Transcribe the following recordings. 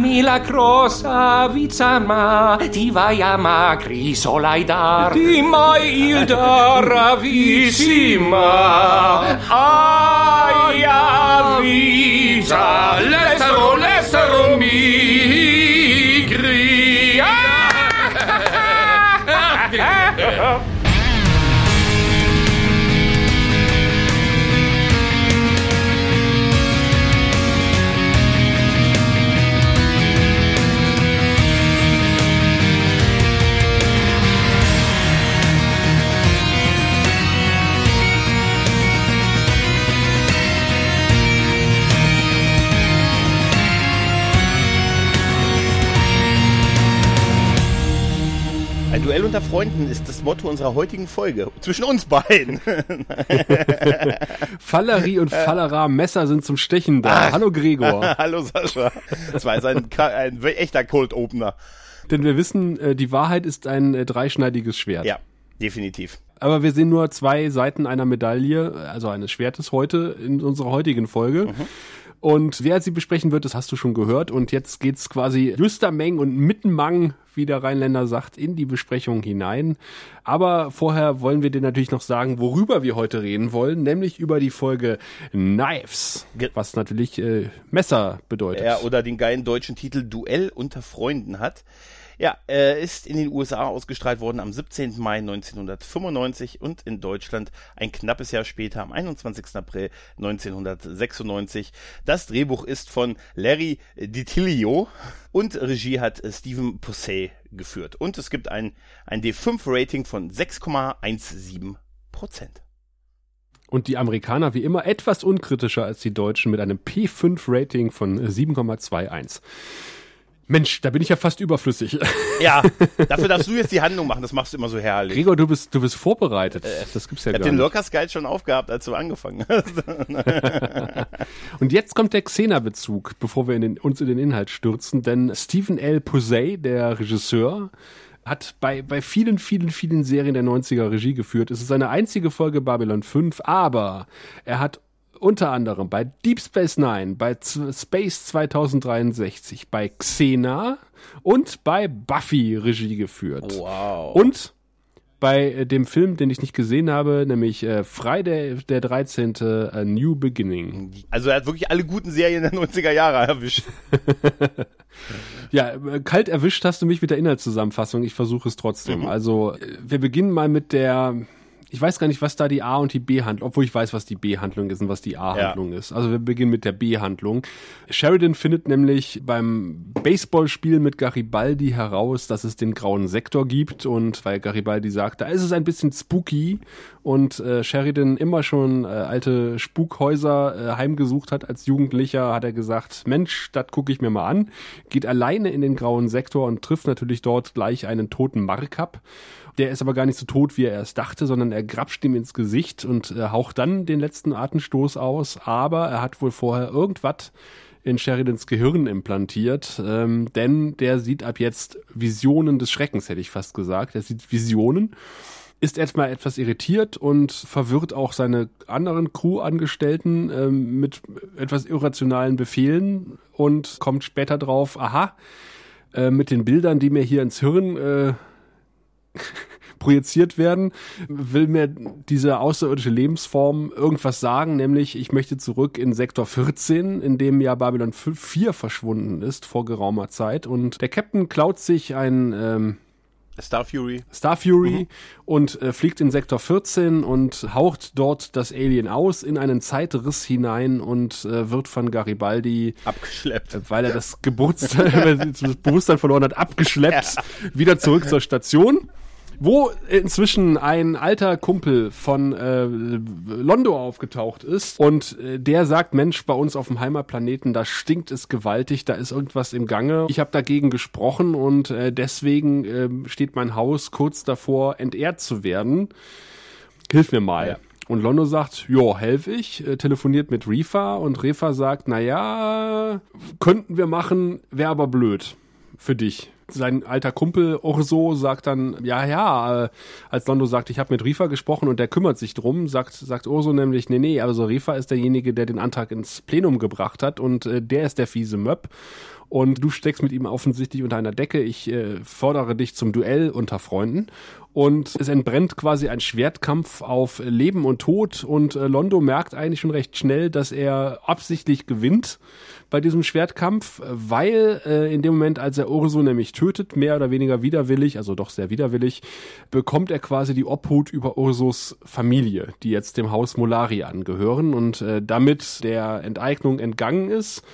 milagrosa vizama ti vai ama crisolaidar. Ti mai il dar vicima, aia vița, mia. Ein Duell unter Freunden ist das Motto unserer heutigen Folge. Zwischen uns beiden. Fallerie und Fallera Messer sind zum Stechen da. Ach. Hallo Gregor. Hallo Sascha. Das war jetzt ein, ein echter Cold Opener. Denn wir wissen, äh, die Wahrheit ist ein äh, dreischneidiges Schwert. Ja, definitiv. Aber wir sehen nur zwei Seiten einer Medaille, also eines Schwertes heute in unserer heutigen Folge. Mhm. Und wer sie besprechen wird, das hast du schon gehört. Und jetzt geht's quasi Lüstermeng und Mittenmang, wie der Rheinländer sagt, in die Besprechung hinein. Aber vorher wollen wir dir natürlich noch sagen, worüber wir heute reden wollen, nämlich über die Folge Knives, was natürlich äh, Messer bedeutet. Ja, oder den geilen deutschen Titel Duell unter Freunden hat. Ja, er ist in den USA ausgestrahlt worden am 17. Mai 1995 und in Deutschland ein knappes Jahr später am 21. April 1996. Das Drehbuch ist von Larry DiTilio und Regie hat Stephen Posey geführt. Und es gibt ein, ein D5-Rating von 6,17 Prozent. Und die Amerikaner wie immer etwas unkritischer als die Deutschen mit einem P5-Rating von 7,21. Mensch, da bin ich ja fast überflüssig. Ja, dafür darfst du jetzt die Handlung machen, das machst du immer so herrlich. Gregor, du bist, du bist vorbereitet. Äh, das gibt's ja ich gar den Lurkers Guide schon aufgehabt, als du angefangen hast. Und jetzt kommt der Xena-Bezug, bevor wir in den, uns in den Inhalt stürzen, denn Stephen L. Posey, der Regisseur, hat bei, bei vielen, vielen, vielen Serien der 90er Regie geführt. Es ist seine einzige Folge Babylon 5, aber er hat unter anderem bei Deep Space Nine, bei Space 2063, bei Xena und bei Buffy Regie geführt. Wow. Und bei äh, dem Film, den ich nicht gesehen habe, nämlich äh, Friday der 13. A New Beginning. Also er hat wirklich alle guten Serien der 90er Jahre erwischt. ja, äh, kalt erwischt hast du mich mit der Inhaltszusammenfassung. Ich versuche es trotzdem. Mhm. Also äh, wir beginnen mal mit der ich weiß gar nicht, was da die A- und die B-Handlung, obwohl ich weiß, was die B-Handlung ist und was die A-Handlung ja. ist. Also wir beginnen mit der B-Handlung. Sheridan findet nämlich beim Baseballspiel mit Garibaldi heraus, dass es den grauen Sektor gibt und weil Garibaldi sagt, da ist es ein bisschen spooky und äh, Sheridan immer schon äh, alte Spukhäuser äh, heimgesucht hat als Jugendlicher, hat er gesagt, Mensch, das gucke ich mir mal an, geht alleine in den grauen Sektor und trifft natürlich dort gleich einen toten Markup der ist aber gar nicht so tot, wie er erst dachte, sondern er grapscht ihm ins Gesicht und äh, haucht dann den letzten Atemstoß aus. Aber er hat wohl vorher irgendwas in Sheridans Gehirn implantiert, ähm, denn der sieht ab jetzt Visionen des Schreckens, hätte ich fast gesagt. Er sieht Visionen, ist erstmal etwas irritiert und verwirrt auch seine anderen Crew-Angestellten ähm, mit etwas irrationalen Befehlen und kommt später drauf, aha, äh, mit den Bildern, die mir hier ins Hirn äh, projiziert werden, will mir diese außerirdische Lebensform irgendwas sagen, nämlich ich möchte zurück in Sektor 14, in dem ja Babylon 4 verschwunden ist vor geraumer Zeit und der Captain klaut sich ein ähm, Star Fury. Star Fury mhm. und äh, fliegt in Sektor 14 und haucht dort das Alien aus in einen Zeitriss hinein und äh, wird von Garibaldi abgeschleppt, äh, weil er das Geburtstag, das Bewusstsein verloren hat, abgeschleppt, ja. wieder zurück zur Station wo inzwischen ein alter Kumpel von äh, Londo aufgetaucht ist und äh, der sagt, Mensch, bei uns auf dem Heimatplaneten, da stinkt es gewaltig, da ist irgendwas im Gange. Ich habe dagegen gesprochen und äh, deswegen äh, steht mein Haus kurz davor, entehrt zu werden. Hilf mir mal. Ja. Und Londo sagt, jo, helf ich, äh, telefoniert mit Refa und Refa sagt, na ja, könnten wir machen, wäre aber blöd für dich sein alter Kumpel Orso sagt dann, ja, ja, äh, als Londo sagt, ich habe mit Rifa gesprochen und der kümmert sich drum, sagt, sagt Orso nämlich, nee, nee, also Rifa ist derjenige, der den Antrag ins Plenum gebracht hat und äh, der ist der fiese Möb. Und du steckst mit ihm offensichtlich unter einer Decke. Ich äh, fordere dich zum Duell unter Freunden und es entbrennt quasi ein Schwertkampf auf Leben und Tod und äh, Londo merkt eigentlich schon recht schnell, dass er absichtlich gewinnt bei diesem Schwertkampf, weil äh, in dem Moment, als er Urso nämlich tötet, mehr oder weniger widerwillig, also doch sehr widerwillig, bekommt er quasi die Obhut über Ursos Familie, die jetzt dem Haus Molari angehören und äh, damit der Enteignung entgangen ist.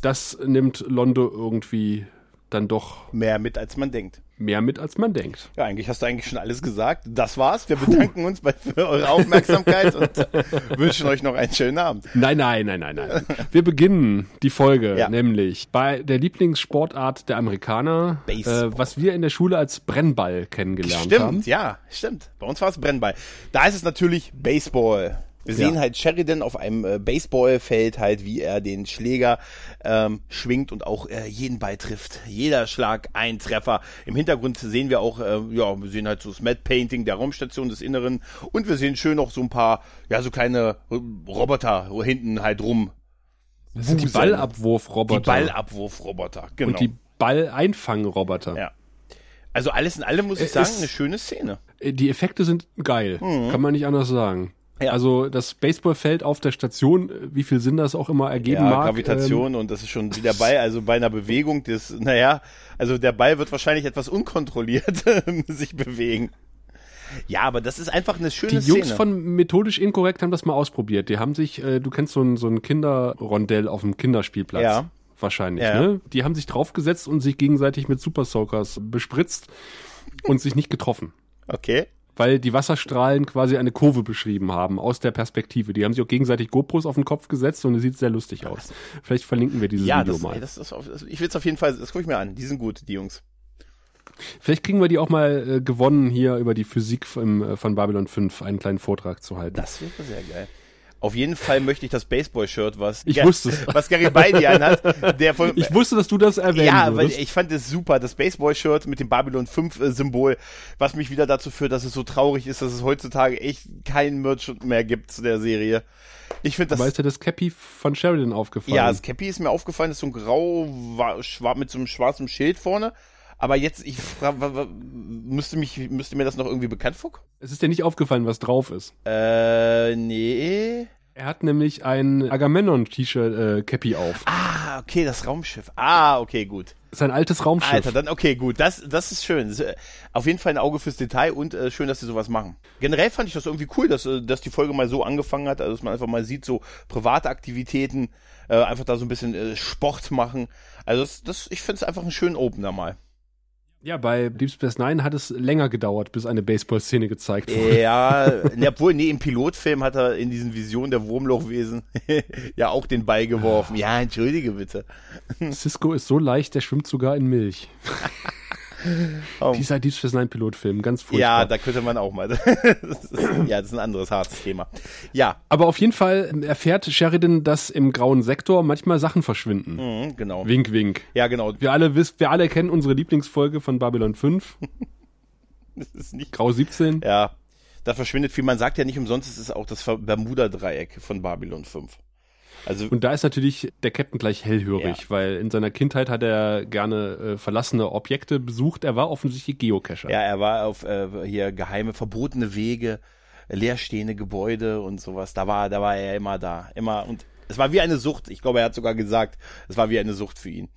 Das nimmt Londo irgendwie dann doch mehr mit, als man denkt mehr mit, als man denkt. Ja, eigentlich hast du eigentlich schon alles gesagt. Das war's. Wir bedanken uns bei, für eure Aufmerksamkeit und wünschen euch noch einen schönen Abend. Nein, nein, nein, nein, nein. Wir beginnen die Folge ja. nämlich bei der Lieblingssportart der Amerikaner, äh, was wir in der Schule als Brennball kennengelernt stimmt, haben. Stimmt, ja, stimmt. Bei uns war es Brennball. Da ist es natürlich Baseball. Wir sehen ja. halt Sheridan auf einem äh, Baseballfeld halt, wie er den Schläger ähm, schwingt und auch äh, jeden Ball trifft. Jeder Schlag ein Treffer. Im Hintergrund sehen wir auch, äh, ja, wir sehen halt so das Matte Painting der Raumstation des Inneren und wir sehen schön noch so ein paar, ja, so kleine äh, Roboter hinten halt rum. Das sind die Ballabwurfroboter. Die Ballabwurfroboter, genau. Und die Balleinfangroboter. Ja. Also alles in allem muss ich sagen, eine schöne Szene. Äh, die Effekte sind geil, mhm. kann man nicht anders sagen. Ja. Also das Baseballfeld auf der Station, wie viel Sinn das auch immer ergeben ja, mag. Gravitation ähm, und das ist schon wieder bei, also bei einer Bewegung, das, naja, also der Ball wird wahrscheinlich etwas unkontrolliert sich bewegen. Ja, aber das ist einfach eine schöne Szene. Die Jungs Szene. von Methodisch Inkorrekt haben das mal ausprobiert. Die haben sich, äh, du kennst so ein, so ein Kinderrondell auf dem Kinderspielplatz. Ja. Wahrscheinlich, ja. ne? Die haben sich draufgesetzt und sich gegenseitig mit Super Soakers bespritzt und sich nicht getroffen. Okay weil die Wasserstrahlen quasi eine Kurve beschrieben haben aus der Perspektive. Die haben sich auch gegenseitig GoPros auf den Kopf gesetzt und es sieht sehr lustig aus. Vielleicht verlinken wir dieses ja, Video das, mal. Das ist, ich will es auf jeden Fall, das gucke ich mir an. Die sind gut, die Jungs. Vielleicht kriegen wir die auch mal äh, gewonnen, hier über die Physik im, äh, von Babylon 5 einen kleinen Vortrag zu halten. Das wäre sehr geil. Auf jeden Fall möchte ich das Baseball-Shirt, was, ich wusste was Gary Beide anhat. Der von, ich wusste, dass du das erwähnen Ja, weil ich fand es super. Das Baseball-Shirt mit dem Babylon 5-Symbol, was mich wieder dazu führt, dass es so traurig ist, dass es heutzutage echt keinen Merch mehr gibt zu der Serie. Ich finde das. Ist dir das Cappy von Sheridan aufgefallen? Ja, das Cappy ist mir aufgefallen, das ist so ein grau, mit so einem schwarzen Schild vorne. Aber jetzt, ich frage, müsste mich, müsste mir das noch irgendwie bekannt vorkommen? Es ist dir nicht aufgefallen, was drauf ist. Äh, nee. Er hat nämlich ein Agamemnon-T-Shirt, äh, Cappy auf. Ah, okay, das Raumschiff. Ah, okay, gut. Sein altes Raumschiff. Alter, dann okay, gut. Das, das ist schön. Das ist, äh, auf jeden Fall ein Auge fürs Detail und äh, schön, dass sie sowas machen. Generell fand ich das irgendwie cool, dass, äh, dass die Folge mal so angefangen hat, also dass man einfach mal sieht, so private Aktivitäten, äh, einfach da so ein bisschen äh, Sport machen. Also das, das ich finde es einfach einen schönen Opener mal. Ja, bei Deep Space Nine hat es länger gedauert, bis eine Baseball-Szene gezeigt wurde. Ja, obwohl, nee, im Pilotfilm hat er in diesen Visionen der Wurmlochwesen ja auch den Ball geworfen. Ja, entschuldige bitte. Cisco ist so leicht, der schwimmt sogar in Milch. Oh. Dieser Deep Space Nine Pilotfilm, ganz furchtbar. Ja, da könnte man auch mal. ja, das ist ein anderes hartes Thema. Ja. Aber auf jeden Fall erfährt Sheridan, dass im grauen Sektor manchmal Sachen verschwinden. Mhm, genau. Wink, wink. Ja, genau. Wir alle wissen, wir alle kennen unsere Lieblingsfolge von Babylon 5. das ist nicht. Grau 17. Ja. Da verschwindet viel. Man sagt ja nicht umsonst, es ist auch das Bermuda-Dreieck von Babylon 5. Also, und da ist natürlich der Captain gleich hellhörig, ja. weil in seiner Kindheit hat er gerne äh, verlassene Objekte besucht. Er war offensichtlich Geocacher. Ja, er war auf äh, hier geheime, verbotene Wege, leerstehende Gebäude und sowas. Da war, da war er immer da. Immer. Und es war wie eine Sucht. Ich glaube, er hat sogar gesagt, es war wie eine Sucht für ihn.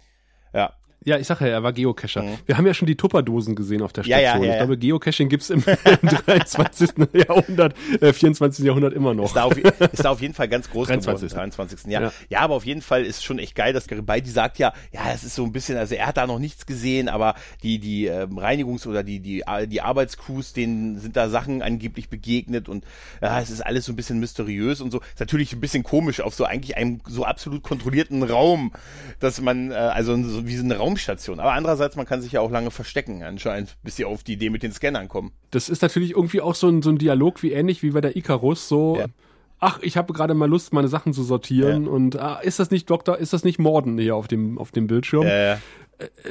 Ja. Ja, ich sage ja, er war Geocacher. Mhm. Wir haben ja schon die Tupperdosen gesehen auf der Station. Ja, ja, ja, ich glaube, Geocaching gibt's im, im 23. Jahrhundert, äh, 24. Jahrhundert immer noch. Ist da auf, ist da auf jeden Fall ganz groß 23. geworden, 23. Ja. ja. Ja, aber auf jeden Fall ist schon echt geil, dass Garibaldi sagt ja, ja, es ist so ein bisschen, also er hat da noch nichts gesehen, aber die, die ähm, Reinigungs- oder die, die, die Arbeitscrews, denen sind da Sachen angeblich begegnet und ja, es ist alles so ein bisschen mysteriös und so. Ist natürlich ein bisschen komisch auf so eigentlich einem so absolut kontrollierten Raum, dass man, äh, also so wie so eine Raum Raumstation. Aber andererseits, man kann sich ja auch lange verstecken anscheinend, bis sie auf die Idee mit den Scannern kommen. Das ist natürlich irgendwie auch so ein, so ein Dialog wie ähnlich wie bei der Icarus, so ja. ach, ich habe gerade mal Lust, meine Sachen zu sortieren ja. und ah, ist das nicht Doktor, ist das nicht Morden hier auf dem, auf dem Bildschirm? Ja, ja.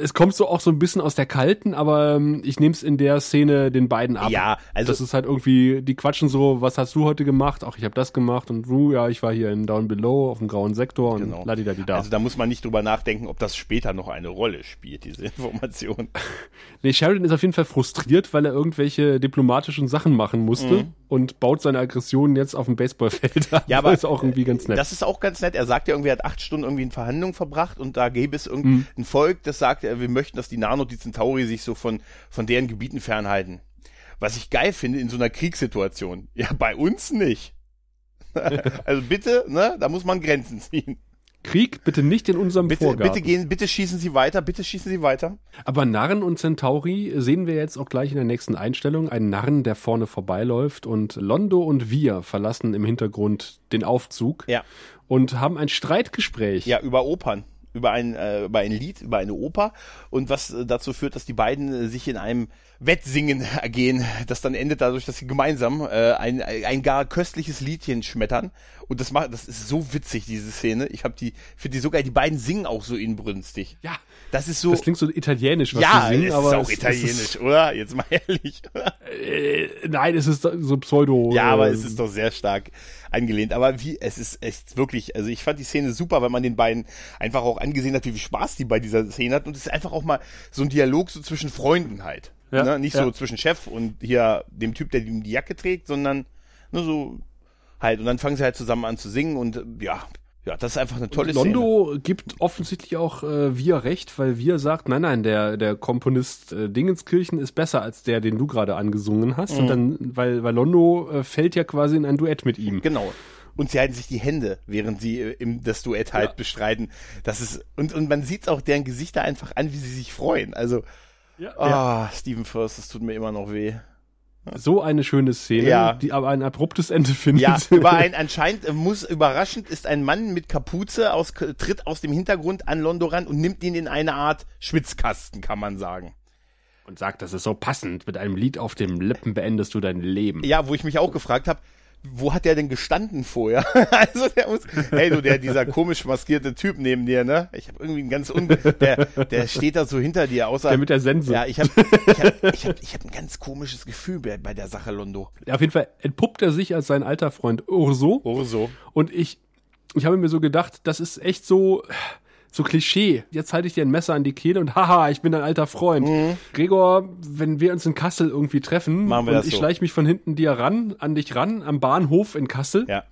Es kommt so auch so ein bisschen aus der kalten, aber ähm, ich nehme es in der Szene den beiden ab. Ja, also das ist halt irgendwie, die quatschen so, was hast du heute gemacht? Ach, ich habe das gemacht und du, ja, ich war hier in Down Below auf dem grauen Sektor und Genau. ladidadida. Also da muss man nicht drüber nachdenken, ob das später noch eine Rolle spielt, diese Information. Nee, Sheridan ist auf jeden Fall frustriert, weil er irgendwelche diplomatischen Sachen machen musste und baut seine Aggressionen jetzt auf dem Baseballfeld ab. Mhm. Ja, aber ist auch irgendwie ganz nett. Das ist auch ganz nett. Er sagt ja irgendwie, er hat acht Stunden irgendwie in Verhandlungen verbracht und da gäbe es irgendwie ein Volk, das sagt, äh, wir möchten, dass die Nano, die Centauri sich so von, von deren Gebieten fernhalten. Was ich geil finde in so einer Kriegssituation. Ja, bei uns nicht. also bitte, ne, da muss man Grenzen ziehen. Krieg bitte nicht in unserem Bitte, Vorgarten. bitte gehen, bitte schießen Sie weiter, bitte schießen Sie weiter. Aber Narren und Centauri sehen wir jetzt auch gleich in der nächsten Einstellung. Ein Narren, der vorne vorbeiläuft und Londo und wir verlassen im Hintergrund den Aufzug Ja. und haben ein Streitgespräch. Ja, über Opern. Über ein, äh, über ein Lied, über eine Oper. Und was äh, dazu führt, dass die beiden äh, sich in einem Wettsingen ergehen, das dann endet dadurch, dass sie gemeinsam äh, ein, ein gar köstliches Liedchen schmettern. Und das macht, das ist so witzig, diese Szene. Ich habe die, finde die so geil. Die beiden singen auch so inbrünstig. Ja, Das ist so. das klingt so italienisch, was ja, sie singen, es aber ist auch es- italienisch, Es ist, oder? Jetzt mal ehrlich. äh, nein, es ist so Pseudo. Ja, aber äh, es ist doch sehr stark angelehnt. Aber wie, es ist echt wirklich, also ich fand die Szene super, weil man den beiden einfach auch angesehen hat, wie viel Spaß die bei dieser Szene hat. Und es ist einfach auch mal so ein Dialog so zwischen Freunden halt. Ja, ne? Nicht ja. so zwischen Chef und hier dem Typ, der ihm die Jacke trägt, sondern nur so halt. Und dann fangen sie halt zusammen an zu singen und ja, ja, das ist einfach eine tolle Szene. Londo gibt offensichtlich auch äh, Wir recht, weil Wir sagt, nein, nein, der, der Komponist äh, Dingenskirchen ist besser als der, den du gerade angesungen hast. Mhm. Und dann, weil, weil Londo äh, fällt ja quasi in ein Duett mit ihm. Genau. Und sie halten sich die Hände, während sie äh, im, das Duett halt Ja. bestreiten. Das ist, und, und man sieht auch deren Gesichter einfach an, wie sie sich freuen. Also, Ja, ah, Stephen First, das tut mir immer noch weh. So eine schöne Szene, Ja. die aber ein abruptes Ende findet. Ja, über ein anscheinend äh, muss überraschend ist ein Mann mit Kapuze aus tritt aus dem Hintergrund an Londo ran und nimmt ihn in eine Art Schwitzkasten, kann man sagen. Und sagt, das ist so passend. Mit einem Lied auf dem Lippen beendest du dein Leben. Ja, wo ich mich auch gefragt habe, wo hat der denn gestanden vorher? also der muss, hey du, der dieser komisch maskierte Typ neben dir, ne? Ich habe irgendwie ein ganz un, der der steht da so hinter dir, außer Der mit der Sense. Ja, ich habe ich hab, ich hab, ich hab ein ganz komisches Gefühl bei, bei der Sache Londo. Ja, Auf jeden Fall entpuppt er sich als sein alter Freund Urso. Oh so. Und ich, ich habe mir so gedacht, das ist echt so, so Klischee. Jetzt halte ich dir ein Messer an die Kehle und haha, ich bin dein alter Freund. Gregor, wenn wir uns in Kassel irgendwie treffen Mhm. Machen wir und das ich so. schleiche mich von hinten dir ran, an dich ran, am Bahnhof in Kassel Ja.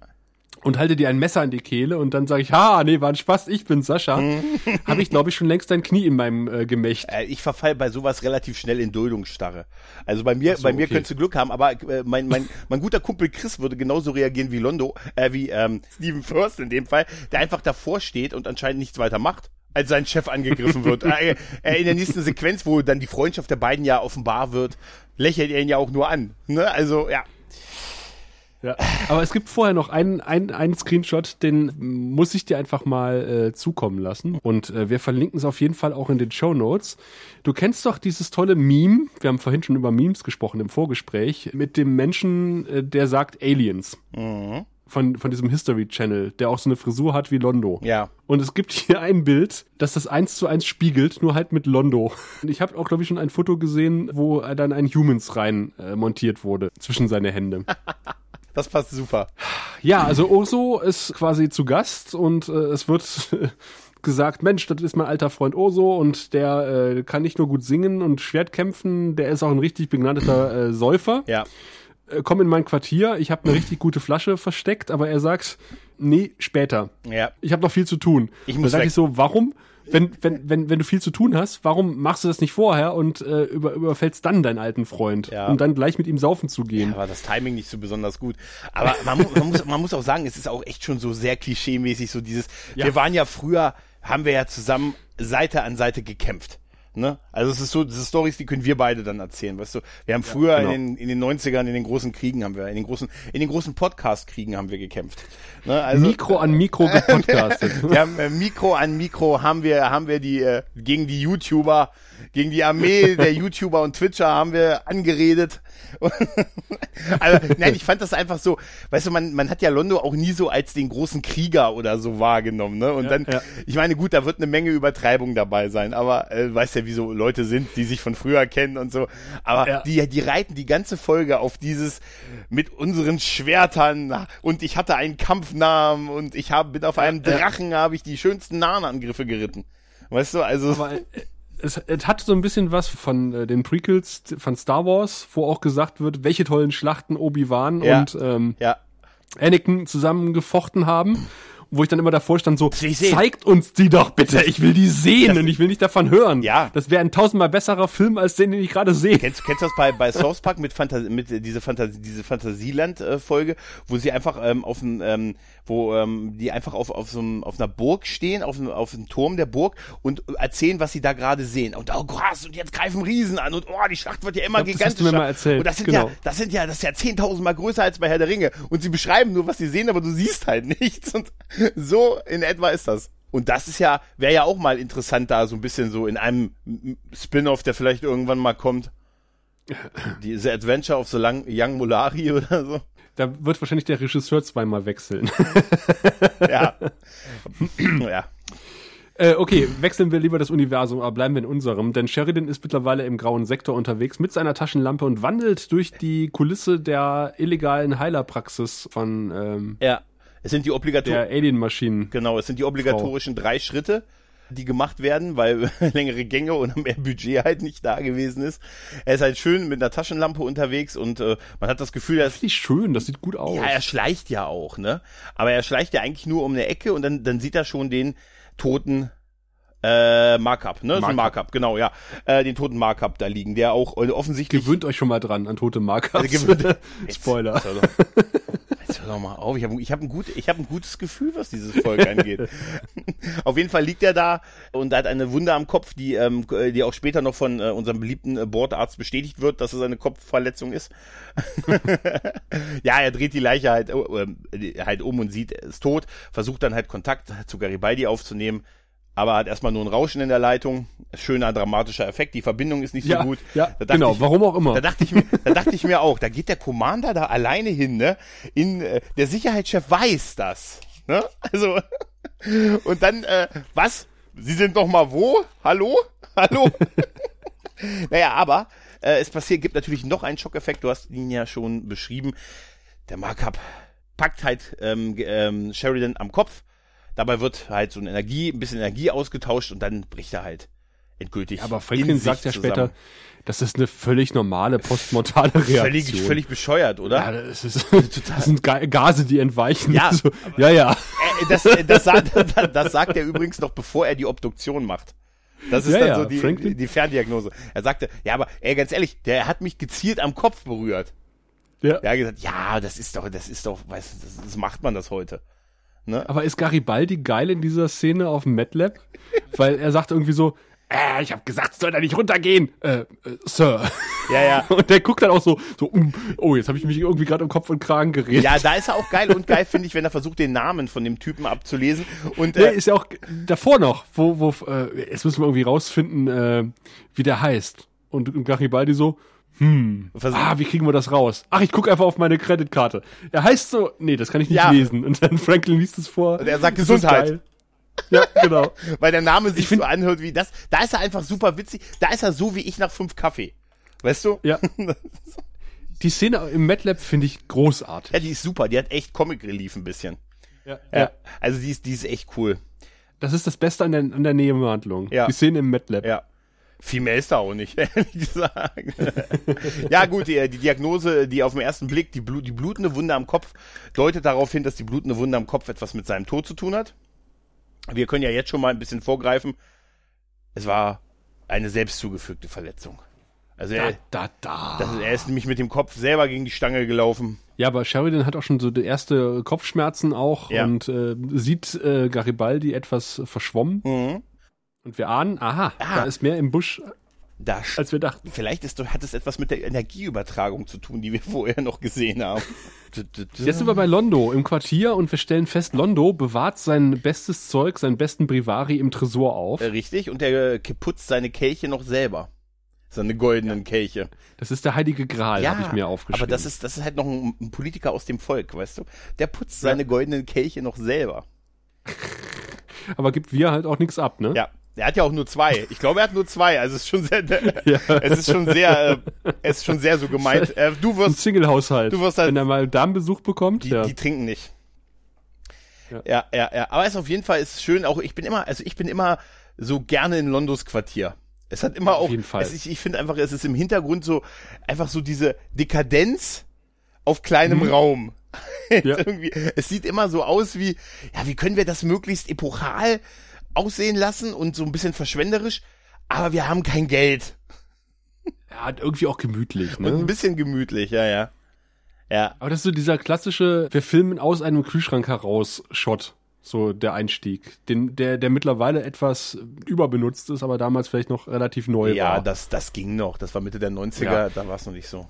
Und halte dir ein Messer an die Kehle und dann sage ich, ha, nee, war ein Spaß, ich bin Sascha, habe ich, glaube ich, schon längst dein Knie in meinem äh, Gemächt. Äh, Ich verfall bei sowas relativ schnell in Duldungsstarre. Also bei mir, so, bei mir okay. könntest du Glück haben, aber äh, mein, mein, mein guter Kumpel Chris würde genauso reagieren wie Londo, äh, wie ähm, Stephen First in dem Fall, der einfach davor steht und anscheinend nichts weiter macht, als sein Chef angegriffen wird. äh, äh, in der nächsten Sequenz, wo dann die Freundschaft der beiden ja offenbar wird, lächelt er ihn ja auch nur an. Ne? Also ja. Ja. Aber es gibt vorher noch einen, einen, einen Screenshot, den muss ich dir einfach mal äh, zukommen lassen. Und äh, wir verlinken es auf jeden Fall auch in den Show Notes. Du kennst doch dieses tolle Meme, wir haben vorhin schon über Memes gesprochen im Vorgespräch, mit dem Menschen, äh, der sagt Aliens. Von, von diesem History Channel, der auch so eine Frisur hat wie Londo. Ja. Und es gibt hier ein Bild, das das eins zu eins spiegelt, nur halt mit Londo. Und ich habe auch, glaube ich, schon ein Foto gesehen, wo dann ein Humans rein äh, montiert wurde zwischen seine Hände. Das passt super. Ja, also Urso ist quasi zu Gast und äh, es wird gesagt, Mensch, das ist mein alter Freund Urso und der äh, kann nicht nur gut singen und Schwert kämpfen, der ist auch ein richtig begnadeter äh, Säufer. Ja. Äh, komm in mein Quartier, ich habe eine richtig gute Flasche versteckt, aber er sagt, nee, später. Ja. Ich habe noch viel zu tun. Ich Da muss sag weg. ich so, warum? Wenn, wenn, wenn, wenn du viel zu tun hast, warum machst du das nicht vorher und äh, über, überfällst dann deinen alten Freund, Ja. um dann gleich mit ihm saufen zu gehen? Da war das Timing nicht so besonders gut. Aber man, man, muss, man muss auch sagen, es ist auch echt schon so sehr klischee-mäßig, so dieses, Ja. wir waren ja früher, haben wir ja zusammen Seite an Seite gekämpft. Ne? Also es ist so, diese Stories, die können wir beide dann erzählen, weißt du. Wir haben früher ja, genau. in, den, in den 90ern, in den großen Kriegen haben wir, in den großen, in den großen Podcast-Kriegen haben wir gekämpft. Ne? Also, Mikro an Mikro gepodcastet. wir haben, äh, Mikro an Mikro haben wir, haben wir die, äh, gegen die YouTuber, gegen die Armee der YouTuber und Twitcher haben wir angeredet. also, nein, ich fand das einfach so, weißt du, man, man hat ja Londo auch nie so als den großen Krieger oder so wahrgenommen, ne? Und ja, dann, ja. ich meine, gut, da wird eine Menge Übertreibung dabei sein, aber äh, weißt ja, wie so Leute sind, die sich von früher kennen und so. Aber ja. die, die reiten die ganze Folge auf dieses mit unseren Schwertern und ich hatte einen Kampfnamen und ich hab, bin auf einem Drachen, habe ich die schönsten Nahenangriffe geritten. Weißt du, also. Aber, äh, es, es hat so ein bisschen was von äh, den Prequels von Star Wars, wo auch gesagt wird, welche tollen Schlachten Obi-Wan ja. und ähm, ja. Anakin zusammengefochten haben wo ich dann immer davor stand, so, zeigt uns die doch bitte, ich will die sehen das, und ich will nicht davon hören. Ja. Das wäre ein tausendmal besserer Film als den, den ich gerade sehe. Kennst, kennst du das bei, bei South Park mit, Fantas mit äh, diese, Fantas diese Fantasieland-Folge, wo sie einfach ähm, auf dem, ähm, wo ähm, die einfach auf, auf so einem, auf einer Burg stehen, auf einem, auf einem Turm der Burg und erzählen, was sie da gerade sehen. Und oh krass, und jetzt greifen Riesen an und oh, die Schlacht wird ja immer glaub, gigantischer. Das hast du mir mal erzählt. Und das sind genau. ja, das sind ja, das ist ja zehntausendmal größer als bei Herr der Ringe. Und sie beschreiben nur, was sie sehen, aber du siehst halt nichts. Und so in etwa ist das. Und das ist ja, wäre ja auch mal interessant da, so ein bisschen so in einem Spin-off, der vielleicht irgendwann mal kommt. Diese Adventure of the Young Molari oder so. Da wird wahrscheinlich der Regisseur zweimal wechseln. ja. ja. Äh, okay, wechseln wir lieber das Universum, aber bleiben wir in unserem, denn Sheridan ist mittlerweile im grauen Sektor unterwegs mit seiner Taschenlampe und wandelt durch die Kulisse der illegalen Heilerpraxis von ähm, ja. Es sind die obligatorischen Alien-Maschinen. Genau, es sind die obligatorischen Frau. drei Schritte, die gemacht werden, weil längere Gänge und mehr Budget halt nicht da gewesen ist. Er ist halt schön mit einer Taschenlampe unterwegs und äh, man hat das Gefühl, er ist nicht schön, das sieht gut aus. Ja, er schleicht ja auch, ne? Aber er schleicht ja eigentlich nur um eine Ecke und dann dann sieht er schon den toten äh, Markup, ne? Markup. So ein Markup, genau, ja. Äh, den toten Markup da liegen, der auch äh, offensichtlich. Gewöhnt euch schon mal dran an tote Markups. Also gewöhnt, Spoiler. Jetzt, jetzt hör doch mal auf, ich habe ich hab ein, gut, ich hab ein gutes Gefühl, was dieses Volk angeht. auf jeden Fall liegt er da und hat eine Wunde am Kopf, die, ähm, die auch später noch von äh, unserem beliebten äh, Bordarzt bestätigt wird, dass es eine Kopfverletzung ist. ja, er dreht die Leiche halt, äh, halt um und sieht, es tot, versucht dann halt Kontakt zu Garibaldi aufzunehmen aber hat erstmal nur ein Rauschen in der Leitung. Schöner dramatischer Effekt. Die Verbindung ist nicht so ja, gut. Ja, genau. Ich, warum auch immer. Da dachte ich mir, da dachte ich mir auch, da geht der Commander da alleine hin, ne? In, äh, der Sicherheitschef weiß das, ne? Also, und dann, äh, was? Sie sind noch mal wo? Hallo? Hallo? naja, aber, äh, es passiert, gibt natürlich noch einen Schockeffekt. Du hast ihn ja schon beschrieben. Der Markup packt halt ähm, ähm, Sheridan am Kopf Dabei wird halt so eine Energie, ein bisschen Energie ausgetauscht und dann bricht er halt endgültig. Aber Franklin sagt ja zusammen. später, das ist eine völlig normale postmortale Reaktion. Völlig, völlig bescheuert, oder? Ja, das, ist, das sind Gase, die entweichen. Ja, so, ja, ja. Das, das, sagt, das sagt er übrigens noch, bevor er die Obduktion macht. Das ist ja, dann ja, so die, die Ferndiagnose. Er sagte, ja, aber ey, ganz ehrlich, der hat mich gezielt am Kopf berührt. Ja. Er hat gesagt, ja, das ist doch, das ist doch, weißt du, das, das macht man das heute. Ne? Aber ist Garibaldi geil in dieser Szene auf dem MATLAB? Weil er sagt irgendwie so, äh, ich habe gesagt, soll da nicht runtergehen, äh, äh, Sir. Ja, ja. Und der guckt dann auch so, so um, oh, jetzt habe ich mich irgendwie gerade im Kopf und Kragen geredet. Ja, da ist er auch geil und geil, finde ich, wenn er versucht, den Namen von dem Typen abzulesen. Und äh, nee, ist ja auch davor noch, wo, wo, äh, jetzt müssen wir irgendwie rausfinden, äh, wie der heißt. Und, und Garibaldi so, hm. Ah, wie kriegen wir das raus? Ach, ich gucke einfach auf meine Kreditkarte. Er heißt so, nee, das kann ich nicht ja. lesen. Und dann Franklin liest es vor. Und er sagt Gesundheit. Ja, genau. Weil der Name sich so anhört wie das. Da ist er einfach super witzig. Da ist er so wie ich nach fünf Kaffee. Weißt du? Ja. die Szene im MATLAB finde ich großartig. Ja, die ist super. Die hat echt Comic Relief ein bisschen. Ja. ja. Also die ist, die ist echt cool. Das ist das Beste an der, an der Nebenhandlung. Ja. Die Szene im MATLAB. Ja. Viel mehr ist da auch nicht, ehrlich gesagt. ja, gut, die, die, Diagnose, die auf den ersten Blick, die, Blut, die blutende Wunde am Kopf, deutet darauf hin, dass die blutende Wunde am Kopf etwas mit seinem Tod zu tun hat. Wir können ja jetzt schon mal ein bisschen vorgreifen. Es war eine selbst zugefügte Verletzung. Also er, da, da, da. Das, er ist nämlich mit dem Kopf selber gegen die Stange gelaufen. Ja, aber Sheridan hat auch schon so die erste Kopfschmerzen auch ja. und äh, sieht äh, Garibaldi etwas verschwommen. Mhm. Und wir ahnen, aha, ah. da ist mehr im Busch, da als wir dachten. Vielleicht ist, hat es etwas mit der Energieübertragung zu tun, die wir vorher noch gesehen haben. Jetzt sind wir bei Londo im Quartier und wir stellen fest, Londo bewahrt sein bestes Zeug, seinen besten Brivari im Tresor auf. Äh, richtig, und er äh, putzt seine Kelche noch selber. Seine goldenen ja. Kelche. Das ist der heilige Gral, ja, habe ich mir aufgeschrieben. Aber das ist, das ist halt noch ein, ein Politiker aus dem Volk, weißt du? Der putzt seine goldenen Kelche noch selber. aber gibt wir halt auch nichts ab, ne? Ja, er hat ja auch nur zwei. Ich glaube, er hat nur zwei. Also es ist schon sehr, ja. es ist schon sehr, äh, es ist schon sehr so gemeint. Äh, du wirst, ein Single-Haushalt. Du wirst halt, wenn er mal Damenbesuch bekommt. Die, ja. die trinken nicht. Ja. ja, ja, ja. Aber es ist auf jeden Fall ist schön. Auch ich bin immer, also ich bin immer so gerne in Londos Quartier. Es hat immer auf auch, jeden Fall. Es, ich, ich finde einfach, es ist im Hintergrund so einfach so diese Dekadenz auf kleinem mhm. Raum. ja. es sieht immer so aus wie, ja, wie können wir das möglichst epochal aussehen lassen und so ein bisschen verschwenderisch, aber wir haben kein Geld. Ja, irgendwie auch gemütlich, ne? Und ein bisschen gemütlich, ja, ja. Ja. Aber das ist so dieser klassische, wir filmen aus einem Kühlschrank heraus Shot. So der Einstieg. Den, der, der mittlerweile etwas überbenutzt ist, aber damals vielleicht noch relativ neu ja, war. Ja, das, das ging noch. Das war Mitte der 90er, ja. da war es noch nicht so.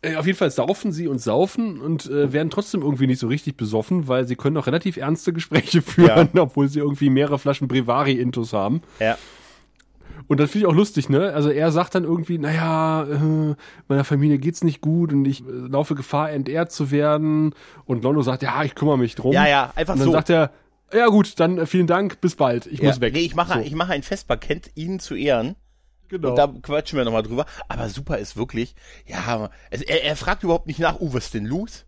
Äh, auf jeden Fall saufen sie und saufen und äh, werden trotzdem irgendwie nicht so richtig besoffen, weil sie können auch relativ ernste Gespräche führen, ja. obwohl sie irgendwie mehrere Flaschen Brevari-Intus haben. Ja. Und das finde ich auch lustig, ne? Also er sagt dann irgendwie, naja, äh, meiner Familie geht's nicht gut und ich äh, laufe Gefahr, entehrt zu werden. Und Londo sagt, ja, ich kümmere mich drum. Ja, ja, einfach so. Und dann so. sagt er, ja gut, dann äh, vielen Dank, bis bald, ich ja. muss weg. Nee, ich mache so. ich mache ein Festbar, kennt ihn zu Ehren. Genau. Und da quatschen wir nochmal drüber. Aber super ist wirklich, ja, also er, er fragt überhaupt nicht nach, uh, was ist denn los?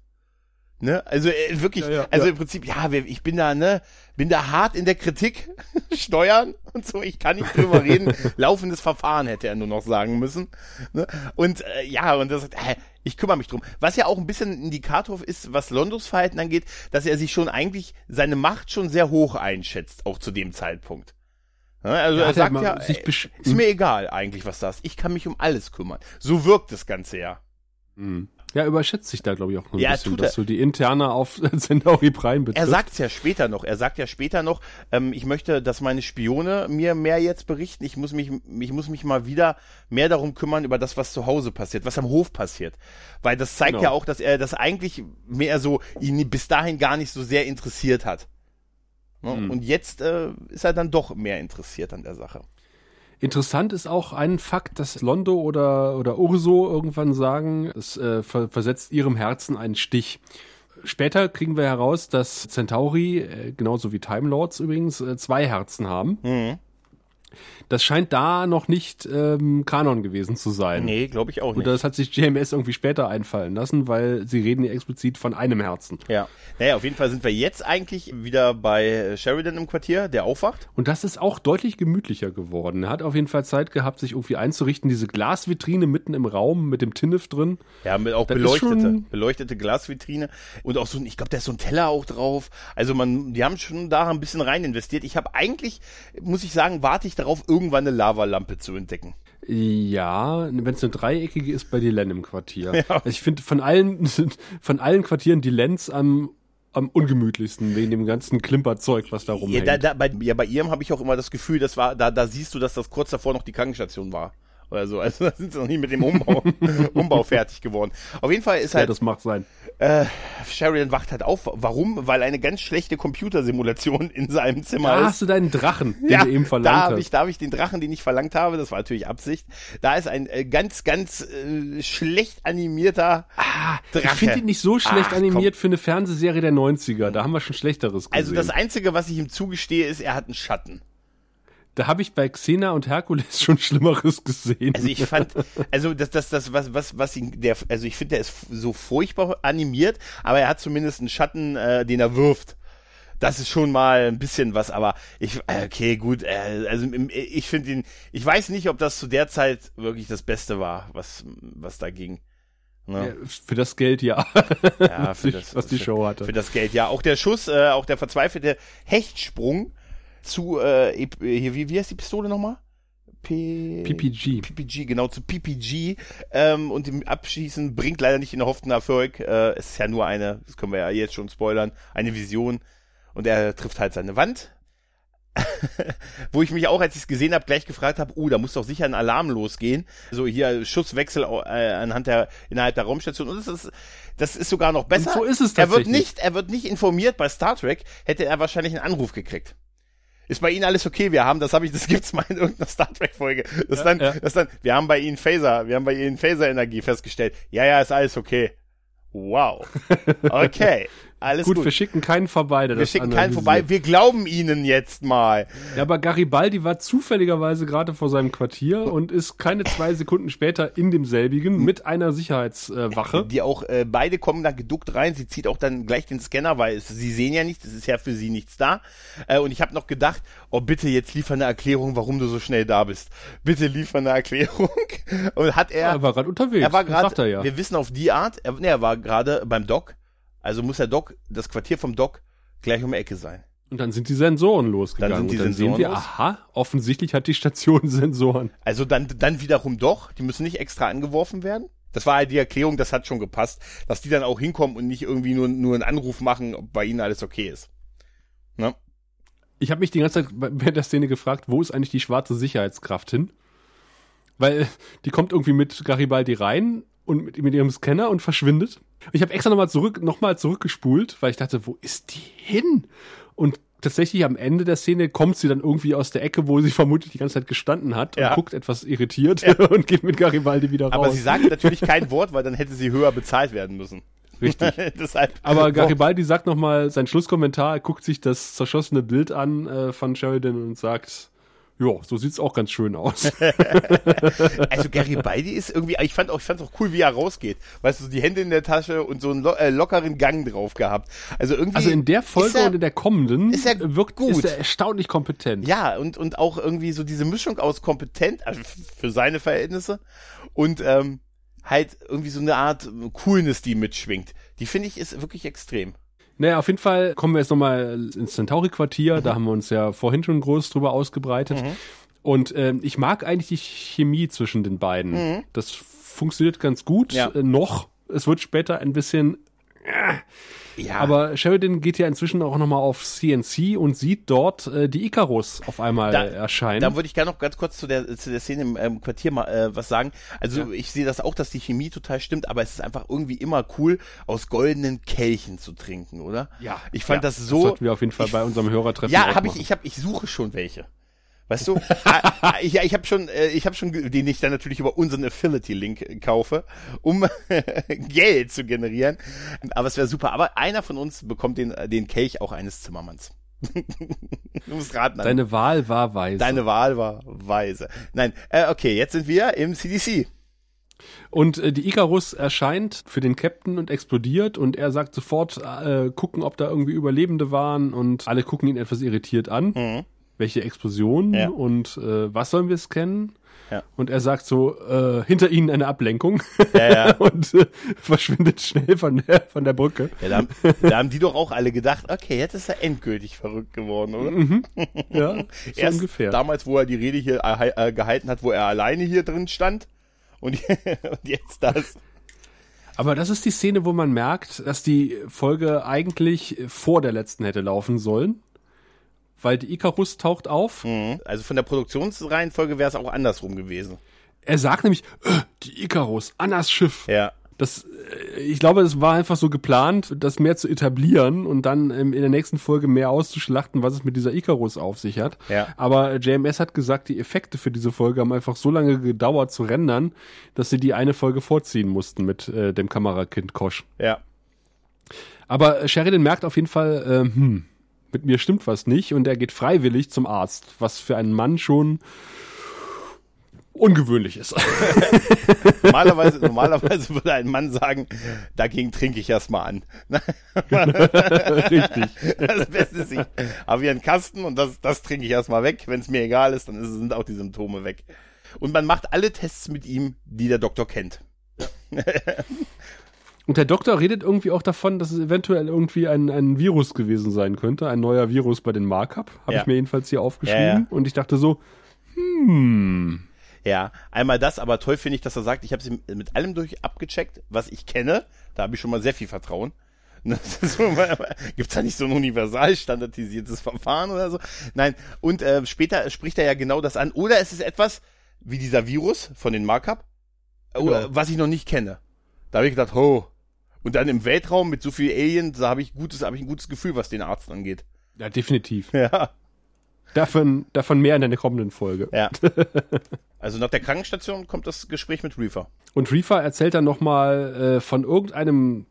Ne? Also äh, wirklich, ja, ja, also ja. im Prinzip, ja, ich bin da, ne, bin da hart in der Kritik, Steuern und so, ich kann nicht drüber reden. Laufendes Verfahren hätte er nur noch sagen müssen. Ne? Und äh, ja, und das, äh, ich kümmere mich drum. Was ja auch ein bisschen ein Indikator ist, was Londos Verhalten angeht, dass er sich schon eigentlich seine Macht schon sehr hoch einschätzt, auch zu dem Zeitpunkt. Also ja, er sagt ja, ey, ist mir egal eigentlich, was das. Ich kann mich um alles kümmern. So wirkt das Ganze ja. Mhm. Ja, überschätzt sich da, glaube ich, auch ein ja, bisschen, dass du die interne auf Centauri Prime betrifft. Er sagt es ja später noch. Er sagt ja später noch, ähm, ich möchte, dass meine Spione mir mehr jetzt berichten. Ich muss mich, ich muss mich mal wieder mehr darum kümmern über das, was zu Hause passiert, was am Hof passiert. Weil das zeigt genau. ja auch, dass er das eigentlich mehr so ihn bis dahin gar nicht so sehr interessiert hat. Mhm. Und jetzt äh, ist er dann doch mehr interessiert an der Sache. Interessant ist auch ein Fakt, dass Londo oder, oder Urso irgendwann sagen, es äh, ver versetzt ihrem Herzen einen Stich. Später kriegen wir heraus, dass Centauri, äh, genauso wie Time Lords übrigens, äh, zwei Herzen haben. Mhm. Das scheint da noch nicht ähm, Kanon gewesen zu sein. Nee, glaube ich auch nicht. Und das hat sich JMS irgendwie später einfallen lassen, weil sie reden ja explizit von einem Herzen. Ja. Naja, auf jeden Fall sind wir jetzt eigentlich wieder bei Sheridan im Quartier, der aufwacht. Und das ist auch deutlich gemütlicher geworden. Er hat auf jeden Fall Zeit gehabt, sich irgendwie einzurichten. Diese Glasvitrine mitten im Raum mit dem Tinnef drin. Ja, mit auch beleuchtete, beleuchtete Glasvitrine. Und auch so ein, ich glaube, da ist so ein Teller auch drauf. Also man, die haben schon da ein bisschen rein investiert. Ich habe eigentlich, muss ich sagen, warte ich darauf, irgendwann eine Lavalampe zu entdecken. Ja, wenn es eine dreieckige ist bei Dylan im Quartier. Ja. Also ich finde von allen von allen Quartieren Dylans am am ungemütlichsten wegen dem ganzen Klimperzeug, was da rumhängt. Ja, da, da, bei, ja, bei ihrem habe ich auch immer das Gefühl, das war, da, da siehst du, dass das kurz davor noch die Krankenstation war oder so. Also da sind sie noch nie mit dem Umbau, Umbau fertig geworden. Auf jeden Fall ist halt. Ja, das macht sein. Äh, Sheridan wacht halt auf. Warum? Weil eine ganz schlechte Computersimulation in seinem Zimmer da ist. hast du deinen Drachen, den ja, du eben verlangt da hast. Ich, da habe ich den Drachen, den ich verlangt habe. Das war natürlich Absicht. Da ist ein äh, ganz, ganz äh, schlecht animierter ah, Drache. Ich finde ihn nicht so schlecht Ach, animiert komm. für eine Fernsehserie der 90er. Da haben wir schon Schlechteres gesehen. Also das Einzige, was ich ihm zugestehe, ist, er hat einen Schatten. Da habe ich bei Xena und Herkules schon Schlimmeres gesehen. Also ich fand, also das, das, das, was, was, was ihn, der, also ich finde, der ist so furchtbar animiert, aber er hat zumindest einen Schatten, äh, den er wirft. Das ist schon mal ein bisschen was, aber ich, äh, okay, gut, äh, also ich finde ihn, ich weiß nicht, ob das zu der Zeit wirklich das Beste war, was, was da ging. Ne? Ja, für das Geld ja. ja für das, was die Show hatte. Für das Geld ja. Auch der Schuss, äh, auch der verzweifelte Hechtsprung zu, äh, hier, wie, wie heißt die Pistole nochmal? P PPG. PPG, genau, zu PPG. Ähm, und dem Abschießen bringt leider nicht den erhofften Erfolg. Äh, es ist ja nur eine, das können wir ja jetzt schon spoilern, eine Vision. Und er trifft halt seine Wand. wo ich mich auch, als ich es gesehen habe, gleich gefragt habe, uh, da muss doch sicher ein Alarm losgehen. So hier Schusswechsel äh, anhand der innerhalb der Raumstation. Und das ist, das ist sogar noch besser. Und so ist es tatsächlich. Er wird nicht, er wird nicht informiert. Bei Star Trek hätte er wahrscheinlich einen Anruf gekriegt. Ist bei Ihnen alles okay? Wir haben, das habe ich, das gibt's mal in irgendeiner Star Trek Folge. Das ja, dann, ja. das dann, wir haben bei Ihnen Phaser, wir haben bei Ihnen Phaser-Energie festgestellt. Ja, ja, ist alles okay. Wow. Okay. Alles gut. Gut, wir schicken keinen vorbei. Der wir schicken keinen vorbei. Wir glauben Ihnen jetzt mal. Ja, aber Garibaldi war zufälligerweise gerade vor seinem Quartier und ist keine zwei Sekunden später in demselbigen mit einer Sicherheitswache. Die auch, äh, beide kommen da geduckt rein. Sie zieht auch dann gleich den Scanner, weil es, sie sehen ja nichts. Es ist ja für sie nichts da. Äh, und ich habe noch gedacht, oh bitte jetzt liefer eine Erklärung, warum du so schnell da bist. Bitte liefer eine Erklärung. und hat er. Er war gerade unterwegs. Er war gerade. Ja. Wir wissen auf die Art. Er, nee, er war gerade beim Doc also muss der Doc, das Quartier vom Doc gleich um die Ecke sein. Und dann sind die Sensoren losgegangen. Dann sind die dann Sensoren sehen wir, los. aha, offensichtlich hat die Station Sensoren. Also dann, dann wiederum doch, die müssen nicht extra angeworfen werden. Das war halt die Erklärung, das hat schon gepasst, dass die dann auch hinkommen und nicht irgendwie nur, nur einen Anruf machen, ob bei ihnen alles okay ist. Ne? Ich habe mich die ganze Zeit während der Szene gefragt, wo ist eigentlich die schwarze Sicherheitskraft hin? Weil die kommt irgendwie mit Garibaldi rein und mit, mit ihrem Scanner und verschwindet. Ich habe extra nochmal zurück, noch mal zurückgespult, weil ich dachte, wo ist die hin? Und tatsächlich am Ende der Szene kommt sie dann irgendwie aus der Ecke, wo sie vermutlich die ganze Zeit gestanden hat und Ja. guckt etwas irritiert Ja. und geht mit Garibaldi wieder raus. Aber sie sagt natürlich kein Wort, weil dann hätte sie höher bezahlt werden müssen. Richtig. Deshalb. Aber Garibaldi sagt nochmal seinen Schlusskommentar, er guckt sich das zerschossene Bild an äh, von Sheridan und sagt, ja, so sieht's auch ganz schön aus. Also Garibaldi ist irgendwie, ich fand auch, ich fand's auch cool, wie er rausgeht. Weißt du, so die Hände in der Tasche und so einen lo äh, lockeren Gang drauf gehabt. Also irgendwie. Also in der Folge er- und in der kommenden ist er wirkt gut. ist er erstaunlich kompetent. Ja, und, und auch irgendwie so diese Mischung aus kompetent, also für seine Verhältnisse, und ähm, halt irgendwie so eine Art Coolness, die mitschwingt. Die finde ich ist wirklich extrem. Naja, auf jeden Fall kommen wir jetzt nochmal ins Centauri-Quartier. Mhm. Da haben wir uns ja vorhin schon groß drüber ausgebreitet. Und ähm, ich mag eigentlich die Chemie zwischen den beiden. Das funktioniert ganz gut. Mhm. Ja. Äh, noch. Es wird später ein bisschen. Ja, Aber Sheridan geht ja inzwischen auch nochmal auf CNC und sieht dort äh, die Icarus auf einmal Da- erscheinen. Da würde ich gerne noch ganz kurz zu der, zu der Szene im ähm, Quartier mal äh, was sagen. Also Ja. ich sehe das auch, dass die Chemie total stimmt, aber es ist einfach irgendwie immer cool, aus goldenen Kelchen zu trinken, oder? ja, Ich fand ja, das so. sollten wir auf jeden Fall ich- bei unserem Hörertreffen Ja, habe ich, ich habe, ich suche schon welche. Weißt du? Ah, ah, ich, ich habe schon, äh, ich habe schon, den ich dann natürlich über unseren Affiliate-Link äh, kaufe, um Geld zu generieren. Aber es wäre super. Aber einer von uns bekommt den, äh, den Kelch auch eines Zimmermanns. du musst raten. Anne. Deine Wahl war weise. Deine Wahl war weise. Nein, äh, okay, jetzt sind wir im CDC. Und äh, die Icarus erscheint für den Captain und explodiert und er sagt sofort, äh, gucken, ob da irgendwie Überlebende waren und alle gucken ihn etwas irritiert an. Mhm. Welche Explosion Ja. und äh, was sollen wir scannen? Ja. Und er sagt so, äh, hinter ihnen eine Ablenkung Ja, ja. und äh, verschwindet schnell von der, von der Brücke. ja da, haben, da haben die doch auch alle gedacht, okay, jetzt ist er endgültig verrückt geworden, oder? Ja, so Erst ungefähr. damals, wo er die Rede hier äh, äh, gehalten hat, wo er alleine hier drin stand. Und, und jetzt das. Aber das ist die Szene, wo man merkt, dass die Folge eigentlich vor der letzten hätte laufen sollen. Weil die Icarus taucht auf. Also von der Produktionsreihenfolge wäre es auch andersrum gewesen. Er sagt nämlich, äh, die Icarus, Annas Schiff. Ja. Das, äh, ich glaube, es war einfach so geplant, das mehr zu etablieren und dann in der nächsten Folge mehr auszuschlachten, was es mit dieser Icarus auf sich hat. Ja. Aber JMS hat gesagt, die Effekte für diese Folge haben einfach so lange gedauert zu rendern, dass sie die eine Folge vorziehen mussten mit äh, dem Kamerakind Kosch. Ja. Aber Sheridan merkt auf jeden Fall, äh, hm, mit mir stimmt was nicht und er geht freiwillig zum Arzt, was für einen Mann schon ungewöhnlich ist. Normalerweise, normalerweise würde ein Mann sagen, dagegen trinke ich erstmal an. Richtig. Das Beste ist, ich habe hier einen Kasten und das, das trinke ich erstmal weg. Wenn es mir egal ist, dann sind auch die Symptome weg. Und man macht alle Tests mit ihm, die der Doktor kennt. Und der Doktor redet irgendwie auch davon, dass es eventuell irgendwie ein, ein Virus gewesen sein könnte, ein neuer Virus bei den Markup. Habe Ja. ich mir jedenfalls hier aufgeschrieben. Ja, ja. Und ich dachte so, hm, Ja, einmal das, aber toll finde ich, dass er sagt, ich habe sie mit allem durch abgecheckt, was ich kenne. Da habe ich schon mal sehr viel Vertrauen. Gibt es da nicht so ein universal standardisiertes Verfahren oder so? Nein, und äh, später spricht er ja genau das an. Oder es ist etwas wie dieser Virus von den Markup, genau. was ich noch nicht kenne. Da habe ich gedacht, ho. Und dann im Weltraum mit so viel Aliens, da habe ich gutes, habe ich ein gutes Gefühl, was den Arzt angeht. Ja, definitiv. Ja. Davon, davon mehr in der kommenden Folge. Ja. Also nach der Krankenstation kommt das Gespräch mit Reefer. Und Reefer erzählt dann nochmal äh, von irgendeinem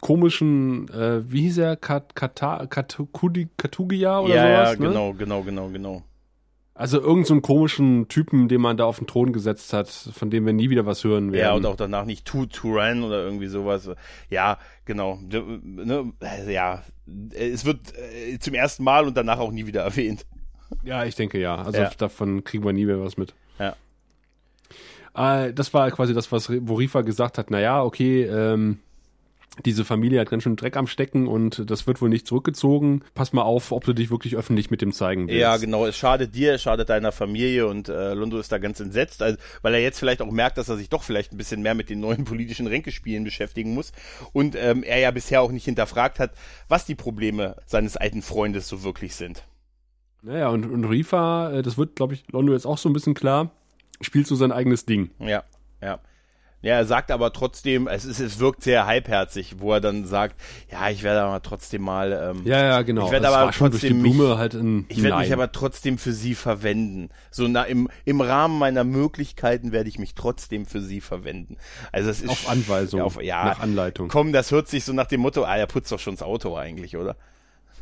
komischen, äh, wie hieß er, Kat, Kata, Katugia oder ja, sowas? Ja, ne? genau, genau, genau, genau. Also irgendeinen so komischen Typen, den man da auf den Thron gesetzt hat, von dem wir nie wieder was hören werden. Ja, und auch danach nicht Tu Turan oder irgendwie sowas. Ja, genau. Ne, ja, es wird äh, zum ersten Mal und danach auch nie wieder erwähnt. Ja, ich denke ja. Also ja. davon kriegen wir nie mehr was mit. Ja. Äh, das war quasi das, was wo Rifa gesagt hat, naja, okay, ähm, diese Familie hat ganz schön Dreck am Stecken und das wird wohl nicht zurückgezogen. Pass mal auf, ob du dich wirklich öffentlich mit dem zeigen willst. Ja, genau. Es schadet dir, es schadet deiner Familie und äh, Londo ist da ganz entsetzt, also, weil er jetzt vielleicht auch merkt, dass er sich doch vielleicht ein bisschen mehr mit den neuen politischen Ränkespielen beschäftigen muss und ähm, er ja bisher auch nicht hinterfragt hat, was die Probleme seines alten Freundes so wirklich sind. Naja, und, und Rifa, äh, das wird, glaube ich, Londo jetzt auch so ein bisschen klar, spielt so sein eigenes Ding. Ja, ja. Ja, er sagt aber trotzdem, es, ist, es wirkt sehr halbherzig, wo er dann sagt, ja, ich werde aber trotzdem mal. Ähm, ja, ja, genau. Ich werde aber trotzdem mich, halt ich werde mich aber trotzdem für sie verwenden. So na, im, im Rahmen meiner Möglichkeiten werde ich mich trotzdem für sie verwenden. Also es ist auf Anweisung, ja, auf, ja, nach Anleitung. Komm, das hört sich so nach dem Motto, ah, er putzt doch schon das Auto eigentlich, oder?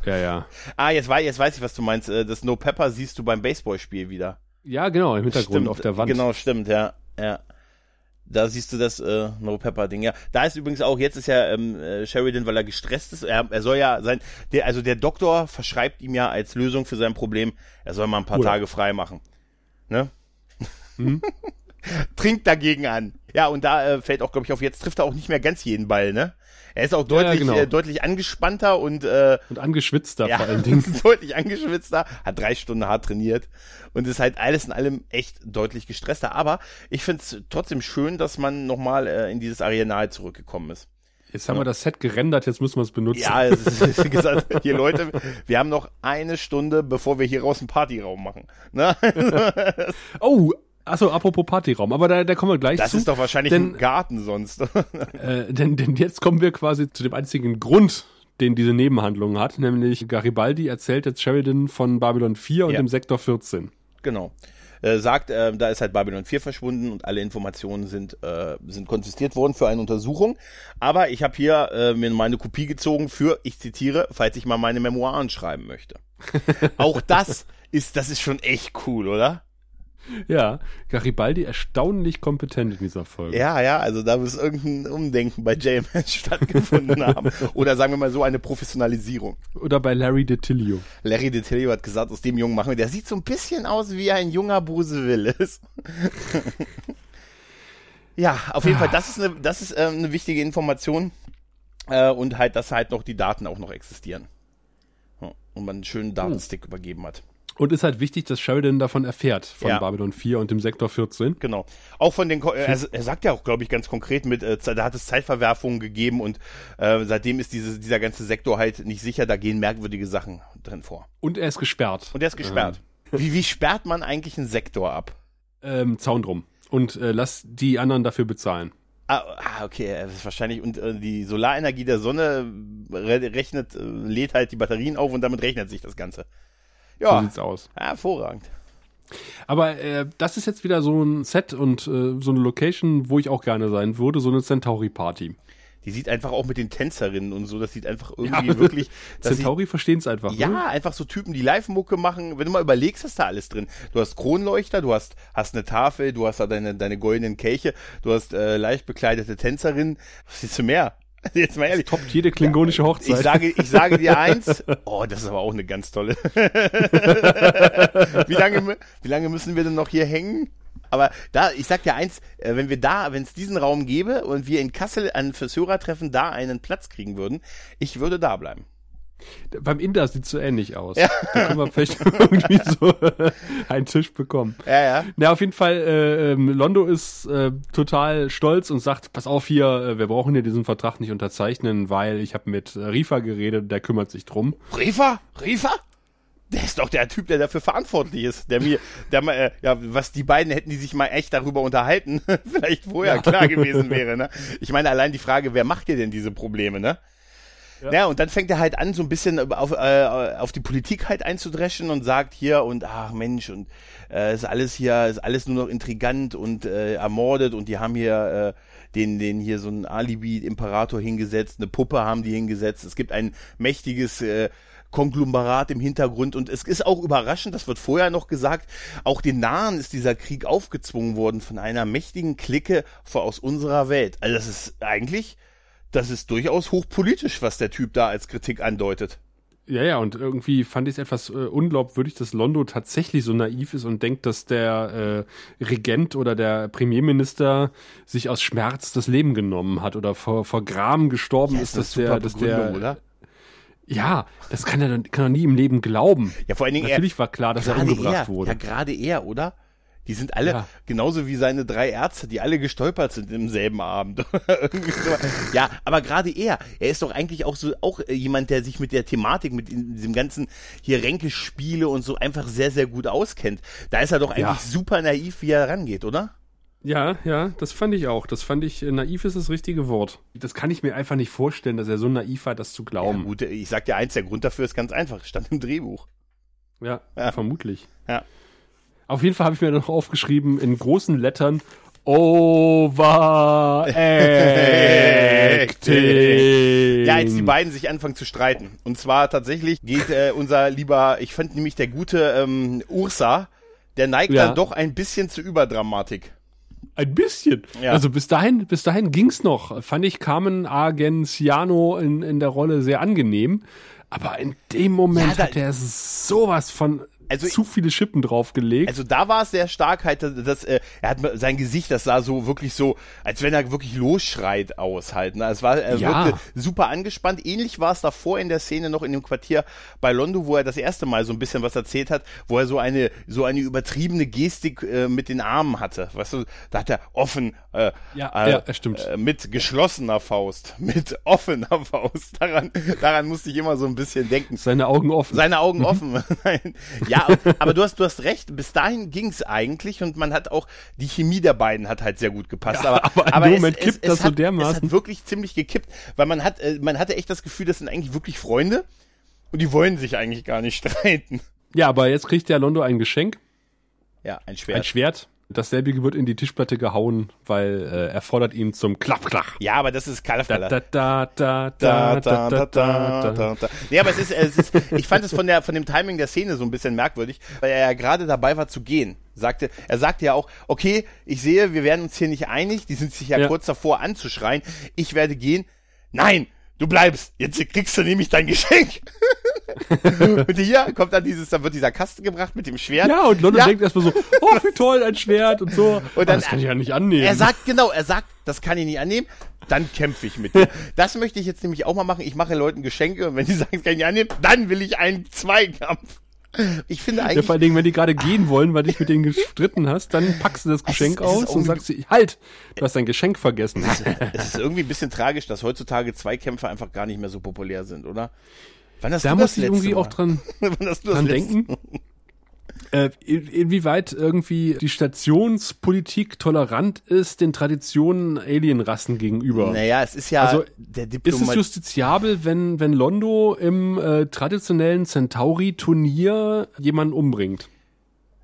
Ja, ja. Ah, jetzt, weiß, jetzt weiß ich, was du meinst. Äh, das No Pepper siehst du beim Baseballspiel wieder. Ja, genau, im Hintergrund stimmt, auf der Wand. Genau, stimmt, ja. Ja. Da siehst du das äh, No Pepper Ding, ja. Da ist übrigens auch, jetzt ist ja ähm, äh, Sheridan, weil er gestresst ist, er, er soll ja sein, der, also der Doktor verschreibt ihm ja als Lösung für sein Problem, er soll mal ein paar cool. Tage frei machen. Ne? Mhm. Trinkt dagegen an. Ja, und da äh, fällt auch, glaube ich, auf, jetzt trifft er auch nicht mehr ganz jeden Ball, ne? Er ist auch deutlich, ja, genau. äh, deutlich angespannter und äh, und angeschwitzter ja, vor allen Dingen. deutlich angeschwitzter, hat drei Stunden hart trainiert und ist halt alles in allem echt deutlich gestresster. Aber ich finde es trotzdem schön, dass man nochmal äh, in dieses Arenal zurückgekommen ist. Jetzt haben ja. wir das Set gerendert, jetzt müssen wir es benutzen. Ja, es ist, wie gesagt, hier Leute, wir haben noch eine Stunde, bevor wir hier raus einen Partyraum machen. Ne? oh, Achso, apropos Partyraum, aber da, da kommen wir gleich das zu. Das ist doch wahrscheinlich denn, ein Garten sonst. äh, denn, denn jetzt kommen wir quasi zu dem einzigen Grund, den diese Nebenhandlung hat, nämlich Garibaldi erzählt jetzt Sheridan von Babylon 4 und ja. dem Sektor 14. Genau. Äh, sagt, äh, da ist halt Babylon 4 verschwunden und alle Informationen sind, äh, sind konsistiert worden für eine Untersuchung. Aber ich habe hier äh, mir meine Kopie gezogen für, ich zitiere, falls ich mal meine Memoiren schreiben möchte. Auch das ist, das ist schon echt cool, oder? Ja, Garibaldi erstaunlich kompetent in dieser Folge. Ja, ja, also da muss irgendein Umdenken bei JMS stattgefunden haben. Oder sagen wir mal so eine Professionalisierung. Oder bei Larry DeTillio. Larry DeTillio hat gesagt, aus dem Jungen machen wir, der sieht so ein bisschen aus wie ein junger Bruce Willis. ja, auf jeden Fall, das ist eine, das ist äh, eine wichtige Information. Äh, und halt, dass halt noch die Daten auch noch existieren. Und man einen schönen Datenstick oh. übergeben hat. Und ist halt wichtig, dass Sheridan davon erfährt, von ja. Babylon 4 und dem Sektor 14. Genau. Auch von den, er, er sagt ja auch, glaube ich, ganz konkret mit, äh, da hat es Zeitverwerfungen gegeben und äh, seitdem ist diese, dieser ganze Sektor halt nicht sicher, da gehen merkwürdige Sachen drin vor. Und er ist gesperrt. Und er ist gesperrt. Ähm. Wie, wie sperrt man eigentlich einen Sektor ab? Ähm, Zaun drum. Und äh, lass die anderen dafür bezahlen. Ah, ah okay, das ist wahrscheinlich und äh, die Solarenergie der Sonne rechnet, äh, lädt halt die Batterien auf und damit rechnet sich das Ganze. Ja. So sieht's aus. Hervorragend. Aber äh, das ist jetzt wieder so ein Set und äh, so eine Location, wo ich auch gerne sein würde, so eine Centauri-Party. Die sieht einfach auch mit den Tänzerinnen und so, das sieht einfach irgendwie ja, wirklich. Centauri verstehen es einfach. Ja, ne? einfach so Typen, die Live-Mucke machen. Wenn du mal überlegst, hast da alles drin. Du hast Kronleuchter, du hast, hast eine Tafel, du hast da deine, deine goldenen Kelche, du hast äh, leicht bekleidete Tänzerinnen. Was willst du mehr? Jetzt mal ehrlich. Das toppt jede klingonische Hochzeit. Ich sage, ich sage dir eins. Oh, das ist aber auch eine ganz tolle. wie lange, wie lange müssen wir denn noch hier hängen? Aber da, ich sag dir eins, äh, wenn wir da, wenn es diesen Raum gäbe und wir in Kassel an fürs Hörertreffen da einen Platz kriegen würden, ich würde da bleiben. Beim Inder sieht es so ähnlich aus. Ja. Da können wir vielleicht irgendwie so einen Tisch bekommen. Ja, ja. Na, auf jeden Fall, äh, ähm, Londo ist äh, total stolz und sagt, pass auf hier, äh, wir brauchen hier diesen Vertrag nicht unterzeichnen, weil ich habe mit Rifa geredet, der kümmert sich drum. Rifa? Rifa? Der ist doch der Typ, der dafür verantwortlich ist. Der mir, der mal, äh, ja, was die beiden hätten die sich mal echt darüber unterhalten, vielleicht vorher ja. klar gewesen wäre, ne? Ich meine, allein die Frage, wer macht dir denn diese Probleme, ne? Ja. ja, und dann fängt er halt an, so ein bisschen auf, äh, auf die Politik halt einzudreschen und sagt hier und ach Mensch, und äh, ist alles hier, ist alles nur noch intrigant und äh, ermordet und die haben hier äh, den, den hier so einen Alibi-Imperator hingesetzt, eine Puppe haben die hingesetzt. Es gibt ein mächtiges äh, Konglomerat im Hintergrund. Und es ist auch überraschend, das wird vorher noch gesagt, auch den Nahen ist dieser Krieg aufgezwungen worden von einer mächtigen Clique aus unserer Welt. Also das ist eigentlich, das ist durchaus hochpolitisch, was der Typ da als Kritik andeutet. Ja, ja, und irgendwie fand ich es etwas äh, unglaubwürdig, dass Londo tatsächlich so naiv ist und denkt, dass der äh, Regent oder der Premierminister sich aus Schmerz das Leben genommen hat oder vor, vor Gram gestorben ja, ist, dass der, dass der, oder? Ja, das kann er kann er nie im Leben glauben. Ja, vor allen Dingen Natürlich er, war klar, dass er umgebracht er, wurde. Ja, gerade er, oder? Die sind alle ja. genauso wie seine drei Ärzte, die alle gestolpert sind im selben Abend. ja, aber gerade er, er ist doch eigentlich auch so auch äh, jemand, der sich mit der Thematik, mit diesem ganzen hier Ränkespiele und so einfach sehr sehr gut auskennt. Da ist er doch eigentlich ja. super naiv, wie er rangeht, oder? Ja, ja, das fand ich auch. Das fand ich, äh, naiv ist das richtige Wort. Das kann ich mir einfach nicht vorstellen, dass er so naiv war, das zu glauben. Ja, gut, ich sag dir eins, der Grund dafür ist ganz einfach, stand im Drehbuch. Ja, ja. vermutlich. Ja. Auf jeden Fall habe ich mir noch aufgeschrieben in großen Lettern Overacting. ja, als die beiden sich anfangen zu streiten. Und zwar tatsächlich geht äh, unser lieber, ich fand nämlich der gute ähm, Ursa, der neigt ja. dann doch ein bisschen zur Überdramatik. Ein bisschen. Ja. Also bis dahin, bis dahin ging's noch. Fand ich Carmen Argenciano in, in der Rolle sehr angenehm. Aber in dem Moment ja, hat er sowas von also zu viele Schippen draufgelegt. Also da war es sehr stark halt, dass äh, er hat sein Gesicht, das sah so wirklich so, als wenn er wirklich losschreit aus halt. Ne? Es war, er ja. wirkte super angespannt. Ähnlich war es davor in der Szene noch in dem Quartier bei Londo, wo er das erste Mal so ein bisschen was erzählt hat, wo er so eine so eine übertriebene Gestik äh, mit den Armen hatte. Weißt du, da hat er offen äh, ja, äh, ja, stimmt. Äh, mit geschlossener Faust, mit offener Faust. Daran, daran musste ich immer so ein bisschen denken. Seine Augen offen. Seine Augen mhm. offen. ja, aber du hast, du hast recht, bis dahin ging es eigentlich und man hat auch, die Chemie der beiden hat halt sehr gut gepasst. Ja, aber, aber, aber dem Moment es, kippt es, das es so hat, dermaßen. Es hat wirklich ziemlich gekippt, weil man hat, äh, man hatte echt das Gefühl, das sind eigentlich wirklich Freunde und die wollen sich eigentlich gar nicht streiten. Ja, aber jetzt kriegt der Londo ein Geschenk. Ja, ein Schwert. Ein Schwert. Dasselbe wird in die Tischplatte gehauen, weil äh, er fordert ihn zum Klapp-Klach. Ja, aber das ist Kalafkala. Da, da, da, da, da, da, da, da, da. Nee, aber es ist, es ist, ich fand es von der, von dem Timing der Szene so ein bisschen merkwürdig, weil er ja gerade dabei war zu gehen. Sagte, er sagte ja auch, okay, ich sehe, wir werden uns hier nicht einig, die sind sich ja, ja. kurz davor anzuschreien, ich werde gehen. Nein, du bleibst, jetzt kriegst du nämlich dein Geschenk. und hier kommt dann dieses, dann wird dieser Kasten gebracht mit dem Schwert. Ja, und London ja. denkt erstmal so, oh, wie toll, ein Schwert und so. Und dann, das kann ich ja nicht annehmen. Er sagt, genau, er sagt, das kann ich nicht annehmen, dann kämpfe ich mit dir. das möchte ich jetzt nämlich auch mal machen. Ich mache Leuten Geschenke und wenn die sagen, das kann ich nicht annehmen, dann will ich einen Zweikampf. Ich finde eigentlich. Ja, vor allen Dingen, wenn die gerade gehen wollen, weil du dich mit denen gestritten hast, dann packst du das Geschenk aus und sagst, halt, du hast dein Geschenk vergessen. Es ist irgendwie ein bisschen tragisch, dass heutzutage Zweikämpfe einfach gar nicht mehr so populär sind, oder? Wann hast da muss ich irgendwie Mal? auch dran, dran denken. Äh, inwieweit irgendwie die Stationspolitik tolerant ist den Traditionen Alienrassen gegenüber. Naja, es ist ja also, der Diplomat Ist es justiziabel, wenn, wenn Londo im äh, traditionellen Centauri-Turnier jemanden umbringt?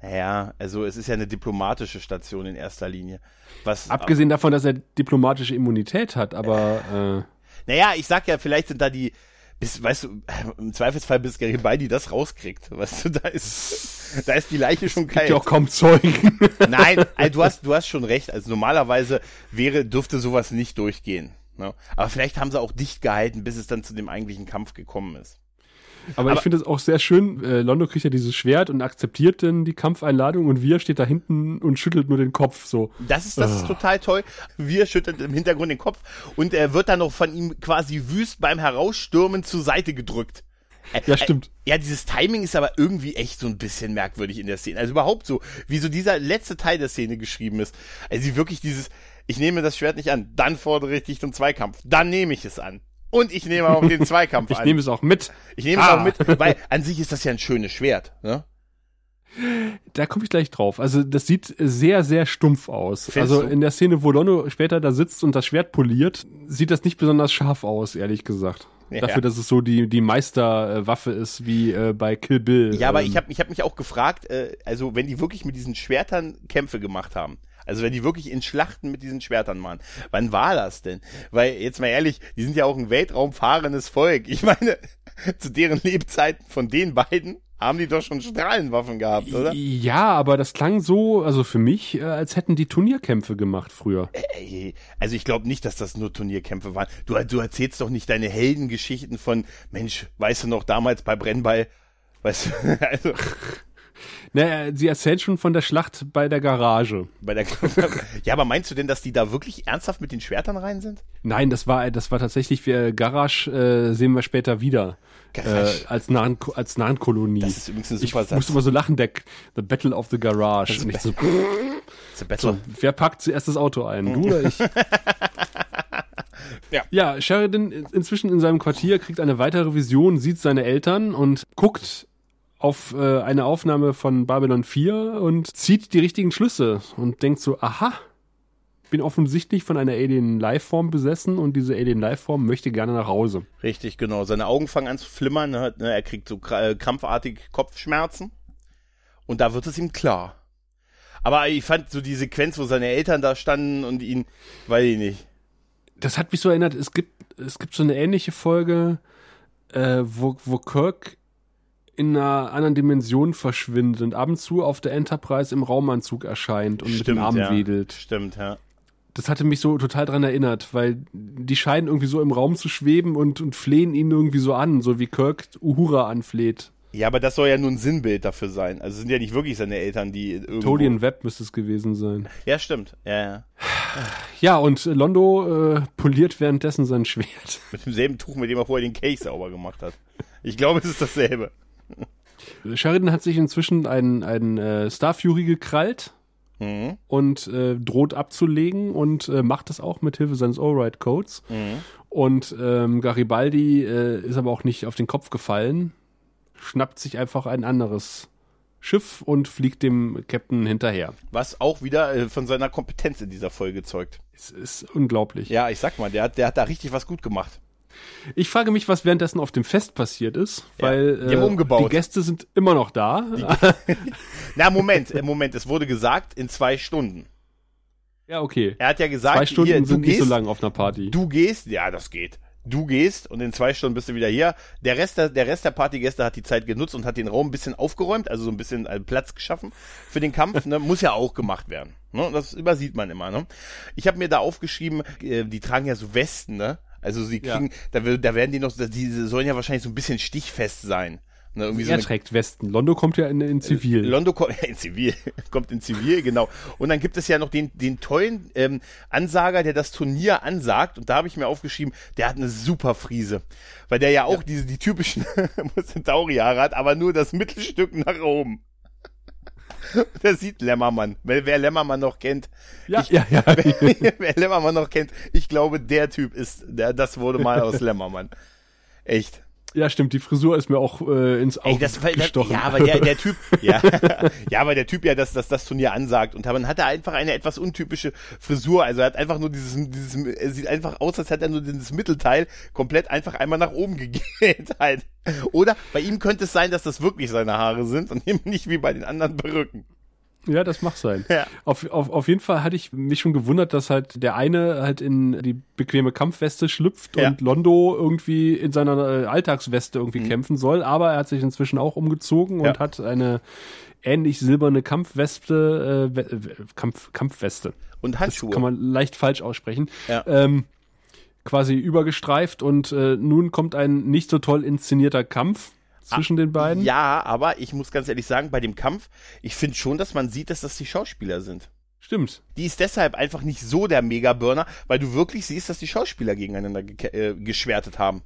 Naja, also es ist ja eine diplomatische Station in erster Linie. Was Abgesehen davon, dass er diplomatische Immunität hat, aber. Äh, naja, ich sag ja, vielleicht sind da die, bis, weißt du, im Zweifelsfall bis Garibaldi das rauskriegt. Weißt du, da ist, da ist die Leiche schon kalt. Gibt ja auch kaum Zeugen. Nein, also du hast, du hast schon recht. Also normalerweise wäre, dürfte sowas nicht durchgehen. Ne? Aber vielleicht haben sie auch dicht gehalten, bis es dann zu dem eigentlichen Kampf gekommen ist. Aber, aber ich finde es auch sehr schön. Äh, Londo kriegt ja dieses Schwert und akzeptiert dann die Kampfeinladung und wir steht da hinten und schüttelt nur den Kopf so. Das ist das oh. ist ah. total toll. Wir schüttelt im Hintergrund den Kopf und er wird dann noch von ihm quasi wüst beim Herausstürmen zur Seite gedrückt. Ja, stimmt. Ja, dieses Timing ist aber irgendwie echt so ein bisschen merkwürdig in der Szene. Also überhaupt so, wie so dieser letzte Teil der Szene geschrieben ist. Also wirklich dieses, ich nehme das Schwert nicht an, dann fordere ich dich zum Zweikampf, dann nehme ich es an. Und ich nehme auch den Zweikampf ich an. Ich nehme es auch mit. Ich nehme ah. es auch mit, weil an sich ist das ja ein schönes Schwert, ne? Da komme ich gleich drauf. Also das sieht sehr, sehr stumpf aus. Findest also du? in der Szene, wo Londo später da sitzt und das Schwert poliert, sieht das nicht besonders scharf aus, ehrlich gesagt. Ja. Dafür, dass es so die, die Meisterwaffe ist, wie äh, bei Kill Bill. Ja, aber ähm. ich habe ich hab mich auch gefragt, äh, also wenn die wirklich mit diesen Schwertern Kämpfe gemacht haben, also wenn die wirklich in Schlachten mit diesen Schwertern waren, wann war das denn? Weil, jetzt mal ehrlich, die sind ja auch ein weltraumfahrendes Volk. Ich meine, zu deren Lebzeiten von den beiden haben die doch schon Strahlenwaffen gehabt, oder? Ja, aber das klang so, also für mich, äh, als hätten die Turnierkämpfe gemacht früher. Also ich glaube nicht, dass das nur Turnierkämpfe waren. Du, du erzählst doch nicht deine Heldengeschichten von, Mensch, weißt du noch, damals bei Brennball, weißt du, also. Naja, sie erzählt schon von der Schlacht bei der Garage. Bei der ja, aber meinst du denn, dass die da wirklich ernsthaft mit den Schwertern rein sind? Nein, das war das war tatsächlich wir Garage äh, sehen wir später wieder. Garage. Äh, als Nahen als Nahenkolonie. Das ist übrigens ein super ich Satz. musste immer so lachen, der The Battle of the Garage. Nicht so, so, wer packt zuerst das Auto ein? Du oder ich? Ja. ja, Sheridan inzwischen in seinem Quartier kriegt eine weitere Vision, sieht seine Eltern und guckt auf äh, eine Aufnahme von Babylon 4 und zieht die richtigen Schlüsse und denkt so, aha, bin offensichtlich von einer Alien-Lifeform besessen und diese Alien-Lifeform möchte gerne nach Hause. Richtig, genau. Seine Augen fangen an zu flimmern, ne? er kriegt so äh, krampfartig Kopfschmerzen und da wird es ihm klar. Aber ich fand so die Sequenz, wo seine Eltern da standen und ihn, weiß ich nicht. Das hat mich so erinnert, es gibt, es gibt so eine ähnliche Folge, äh, wo, wo Kirk in einer anderen Dimension verschwindet und ab und zu auf der Enterprise im Raumanzug erscheint und Stimmt, mit den Armen ja. wedelt. Stimmt, ja. Das hatte mich so total dran erinnert, weil die scheinen irgendwie so im Raum zu schweben und, und flehen ihn irgendwie so an, so wie Kirk Uhura anfleht. Ja, aber das soll ja nur ein Sinnbild dafür sein. Also sind ja nicht wirklich seine Eltern, die irgendwo... Todian Webb müsste es gewesen sein. Ja, stimmt. Ja, ja. Ja, und Londo äh, poliert währenddessen sein Schwert. Mit demselben Tuch, mit dem er vorher den Case sauber gemacht hat. Ich glaube, es ist dasselbe. Sheridan hat sich inzwischen einen, einen äh, Star Fury gekrallt mhm. und äh, droht abzulegen und äh, macht das auch mit Hilfe seines Allride Codes. Mhm. Und ähm, Garibaldi äh, ist aber auch nicht auf den Kopf gefallen, schnappt sich einfach ein anderes Schiff und fliegt dem Captain hinterher. Was auch wieder äh, von seiner Kompetenz in dieser Folge zeugt. Es ist unglaublich. Ja, ich sag mal, der hat, der hat da richtig was gut gemacht. Ich frage mich, was währenddessen auf dem Fest passiert ist, weil ja, die, haben äh, die Gäste sind immer noch da. Die, Na, Moment, äh, Moment, es wurde gesagt, in zwei Stunden. Ja, okay. Er hat ja gesagt, zwei Stunden hier, sind gehst, nicht so lang auf einer Party. Du gehst, ja, das geht. Du gehst und in zwei Stunden bist du wieder hier. Der Rest der, der Rest der Partygäste hat die Zeit genutzt und hat den Raum ein bisschen aufgeräumt, also so ein bisschen äh, Platz geschaffen für den Kampf. ne? Muss ja auch gemacht werden. Ne? Das übersieht man immer. Ne? Ich habe mir da aufgeschrieben, äh, die tragen ja so Westen, ne? Also sie kriegen, ja. da, da werden die noch, die sollen ja wahrscheinlich so ein bisschen stichfest sein. Ne, irgendwie er so eine, trägt Westen. Londo kommt ja in, in Zivil. Londo kommt in Zivil, kommt in Zivil, genau. Und dann gibt es ja noch den, den tollen ähm, Ansager, der das Turnier ansagt. Und da habe ich mir aufgeschrieben, der hat eine super Friese. Weil der ja auch ja. diese, die typischen Centauri-Haare hat, aber nur das Mittelstück nach oben. Der sieht Lämmermann. Wer, wer Lämmermann noch kennt. Ja, ich, ja, ja. Wer, wer Lämmermann noch kennt, ich glaube, der Typ ist, der, das wurde mal aus Lämmermann. Echt. Ja, stimmt, die Frisur ist mir auch äh, ins Auge Ey, das, gestochen. ja, aber der, der Typ, ja, ja, aber der Typ ja, dass das, das Turnier ansagt und dann hat er einfach eine etwas untypische Frisur, also er hat einfach nur dieses, dieses, er sieht einfach aus, als hätte er nur dieses Mittelteil komplett einfach einmal nach oben gegelt halt. Oder bei ihm könnte es sein, dass das wirklich seine Haare sind und eben nicht wie bei den anderen Perücken. Ja, das mag sein. Ja. Auf, auf, auf jeden Fall hatte ich mich schon gewundert, dass halt der eine halt in die bequeme Kampfweste schlüpft ja. und Londo irgendwie in seiner äh, Alltagsweste irgendwie mhm. kämpfen soll, aber er hat sich inzwischen auch umgezogen ja. und hat eine ähnlich silberne Kampfweste, äh, Kampf, Kampfweste. Und Handschuhe. Das kann man leicht falsch aussprechen. Ja. Ähm, quasi übergestreift und äh, nun kommt ein nicht so toll inszenierter Kampf zwischen ah, den beiden? Ja, aber ich muss ganz ehrlich sagen, bei dem Kampf, ich finde schon, dass man sieht, dass das die Schauspieler sind. Stimmt. Die ist deshalb einfach nicht so der Mega-Burner, weil du wirklich siehst, dass die Schauspieler gegeneinander ge äh, geschwertet haben.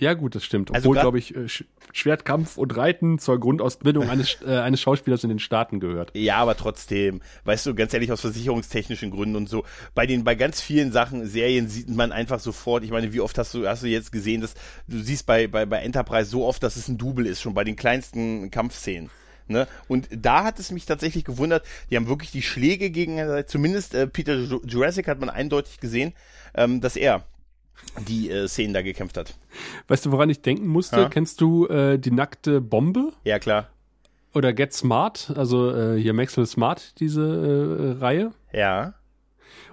Ja, gut, das stimmt. Also Obwohl, also glaube ich, äh, Schwertkampf und Reiten zur Grundausbildung eines, äh, eines Schauspielers in den Staaten gehört. Ja, aber trotzdem, weißt du, ganz ehrlich, aus versicherungstechnischen Gründen und so, bei den, bei ganz vielen Sachen, Serien sieht man einfach sofort, ich meine, wie oft hast du, hast du jetzt gesehen, dass du siehst bei, bei, bei Enterprise so oft, dass es ein Double ist, schon bei den kleinsten Kampfszenen. Ne? Und da hat es mich tatsächlich gewundert, die haben wirklich die Schläge gegen, äh, zumindest äh, Peter Jurassic hat man eindeutig gesehen, ähm, dass er die äh, Szenen da gekämpft hat. Weißt du, woran ich denken musste? Ja. Kennst du äh, die nackte Bombe? Ja, klar. Oder Get Smart, also äh, hier Maxwell Smart, diese äh, Reihe. Ja.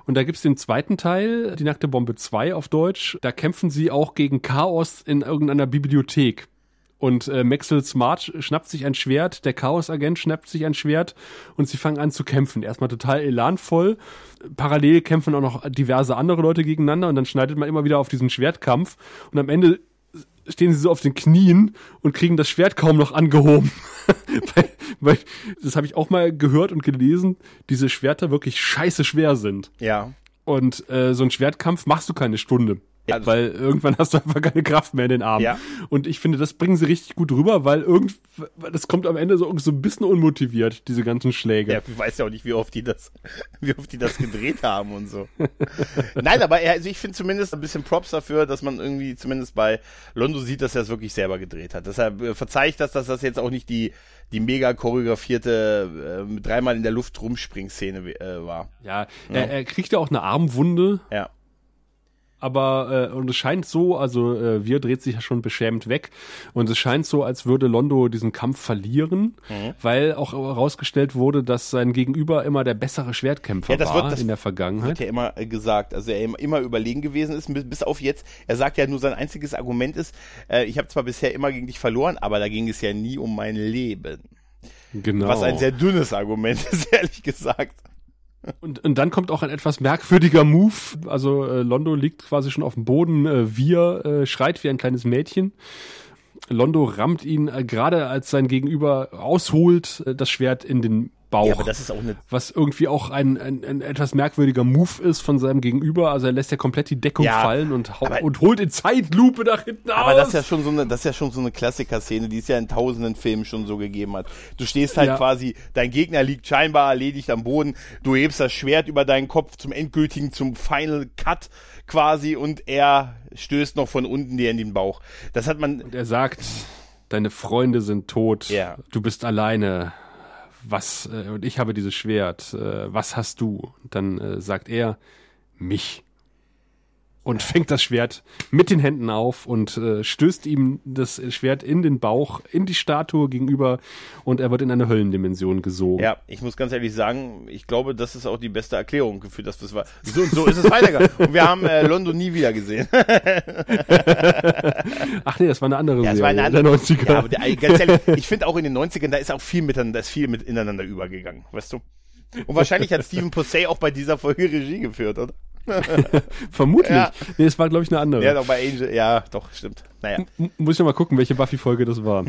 Und da gibt's den zweiten Teil, die nackte Bombe 2 auf Deutsch. Da kämpfen sie auch gegen Chaos in irgendeiner Bibliothek. Und äh, Maxwell Smart schnappt sich ein Schwert, der Chaos-Agent schnappt sich ein Schwert und sie fangen an zu kämpfen. Erstmal total elanvoll. Parallel kämpfen auch noch diverse andere Leute gegeneinander und dann schneidet man immer wieder auf diesen Schwertkampf und am Ende stehen sie so auf den Knien und kriegen das Schwert kaum noch angehoben. weil, weil, das habe ich auch mal gehört und gelesen, diese Schwerter wirklich scheiße schwer sind. Ja. Und äh, so ein Schwertkampf machst du keine Stunde. Ja, weil irgendwann hast du einfach keine Kraft mehr in den Armen. Ja. Und ich finde, das bringen sie richtig gut rüber, weil irgend, das kommt am Ende so, so ein bisschen unmotiviert, diese ganzen Schläge. Ja, ich weiß ja auch nicht, wie oft die das, wie oft die das gedreht haben und so. Nein, aber also ich finde zumindest ein bisschen Props dafür, dass man irgendwie zumindest bei Londo sieht, dass er es wirklich selber gedreht hat. Deshalb äh, verzeih ich das, dass das jetzt auch nicht die, die mega choreografierte, äh, dreimal in der Luft rumspring-Szene äh, war. Ja, ja. Er, er kriegt ja auch eine Armwunde. Ja aber äh, und es scheint so, also äh, wir dreht sich ja schon beschämt weg und es scheint so, als würde Londo diesen Kampf verlieren, mhm. weil auch herausgestellt wurde, dass sein Gegenüber immer der bessere Schwertkämpfer ja, das war wird, das in der Vergangenheit. Wird ja immer gesagt, also er immer überlegen gewesen ist, bis auf jetzt. Er sagt ja nur, sein einziges Argument ist, äh, ich habe zwar bisher immer gegen dich verloren, aber da ging es ja nie um mein Leben. Genau. Was ein sehr dünnes Argument ist, ehrlich gesagt. Und, und dann kommt auch ein etwas merkwürdiger Move. Also äh, Londo liegt quasi schon auf dem Boden. Äh, Wir äh, schreit wie ein kleines Mädchen. Londo rammt ihn äh, gerade als sein Gegenüber ausholt, äh, das Schwert in den Bauch. Ja, aber das ist auch eine was irgendwie auch ein, ein, ein etwas merkwürdiger Move ist von seinem Gegenüber. Also er lässt ja komplett die Deckung ja, fallen und, und holt in Zeitlupe nach hinten aber aus. Aber das ist ja schon so eine, das ist ja schon so eine Klassiker-Szene, die es ja in tausenden Filmen schon so gegeben hat. Du stehst halt ja. quasi, dein Gegner liegt scheinbar erledigt am Boden, du hebst das Schwert über deinen Kopf zum endgültigen, zum Final Cut quasi und er stößt noch von unten dir in den Bauch. Das hat man. Und er sagt, deine Freunde sind tot, ja. du bist alleine was, äh, und ich habe dieses Schwert, äh, was hast du? Und dann äh, sagt er, mich und fängt das Schwert mit den Händen auf und äh, stößt ihm das Schwert in den Bauch, in die Statue gegenüber und er wird in eine Höllendimension gesogen. Ja, ich muss ganz ehrlich sagen, ich glaube, das ist auch die beste Erklärung für das, was war. So, so ist es weitergegangen. Und wir haben äh, London nie wieder gesehen. Ach nee, das war eine andere ja, das Serie, war eine andere, der 90er. Ja, aber ganz ehrlich, ich finde auch in den 90ern, da ist auch viel miteinander, da ist viel mit ineinander übergegangen, weißt du? Und wahrscheinlich hat Steven Posey auch bei dieser Folge Regie geführt, oder? Vermutlich. Ja. Nee, es war, glaube ich, eine andere. Ja, doch, bei Angel, ja, doch, stimmt. Naja. M muss ich noch mal gucken, welche Buffy-Folge das war.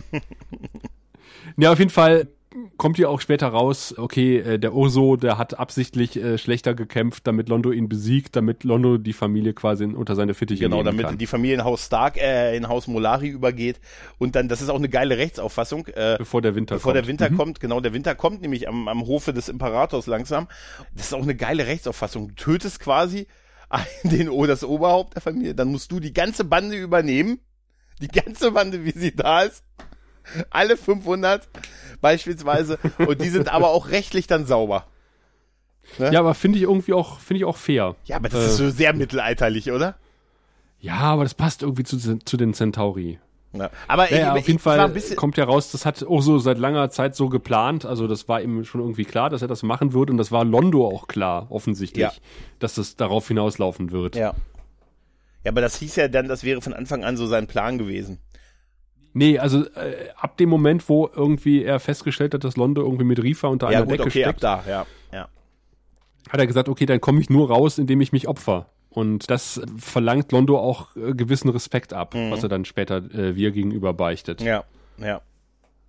ja, auf jeden Fall kommt hier auch später raus, okay, äh, der Urso, der hat absichtlich äh, schlechter gekämpft, damit Londo ihn besiegt, damit Londo die Familie quasi unter seine Fittiche genau, nehmen kann. Genau, damit die Familie in Haus Stark, äh, in Haus Molari übergeht und dann, das ist auch eine geile Rechtsauffassung. Äh, bevor der Winter bevor kommt. der Winter mhm. kommt, genau, der Winter kommt nämlich am, am Hofe des Imperators langsam. Das ist auch eine geile Rechtsauffassung. Du tötest quasi den, das Oberhaupt der Familie, dann musst du die ganze Bande übernehmen. Die ganze Bande, wie sie da ist. Alle 500 beispielsweise. Und die sind aber auch rechtlich dann sauber. Ne? Ja, aber finde ich irgendwie auch, finde ich auch fair. Ja, aber das äh, ist so sehr mittelalterlich, oder? Ja, aber das passt irgendwie zu, zu den Centauri. Ja. Aber ja, ich, auf jeden Fall kommt ja raus, das hat auch so seit langer Zeit so geplant. Also das war ihm schon irgendwie klar, dass er das machen wird und das war Londo auch klar, offensichtlich, ja. dass das darauf hinauslaufen wird. Ja. Ja, aber das hieß ja dann, das wäre von Anfang an so sein Plan gewesen. Nee, also äh, ab dem Moment, wo irgendwie er festgestellt hat, dass Londo irgendwie mit Rifa unter ja, einer gut, Decke okay, steckt, ab da, ja, ja. hat er gesagt, okay, dann komme ich nur raus, indem ich mich opfer. Und das verlangt Londo auch äh, gewissen Respekt ab, mhm. was er dann später äh, wir gegenüber beichtet. Ja, ja.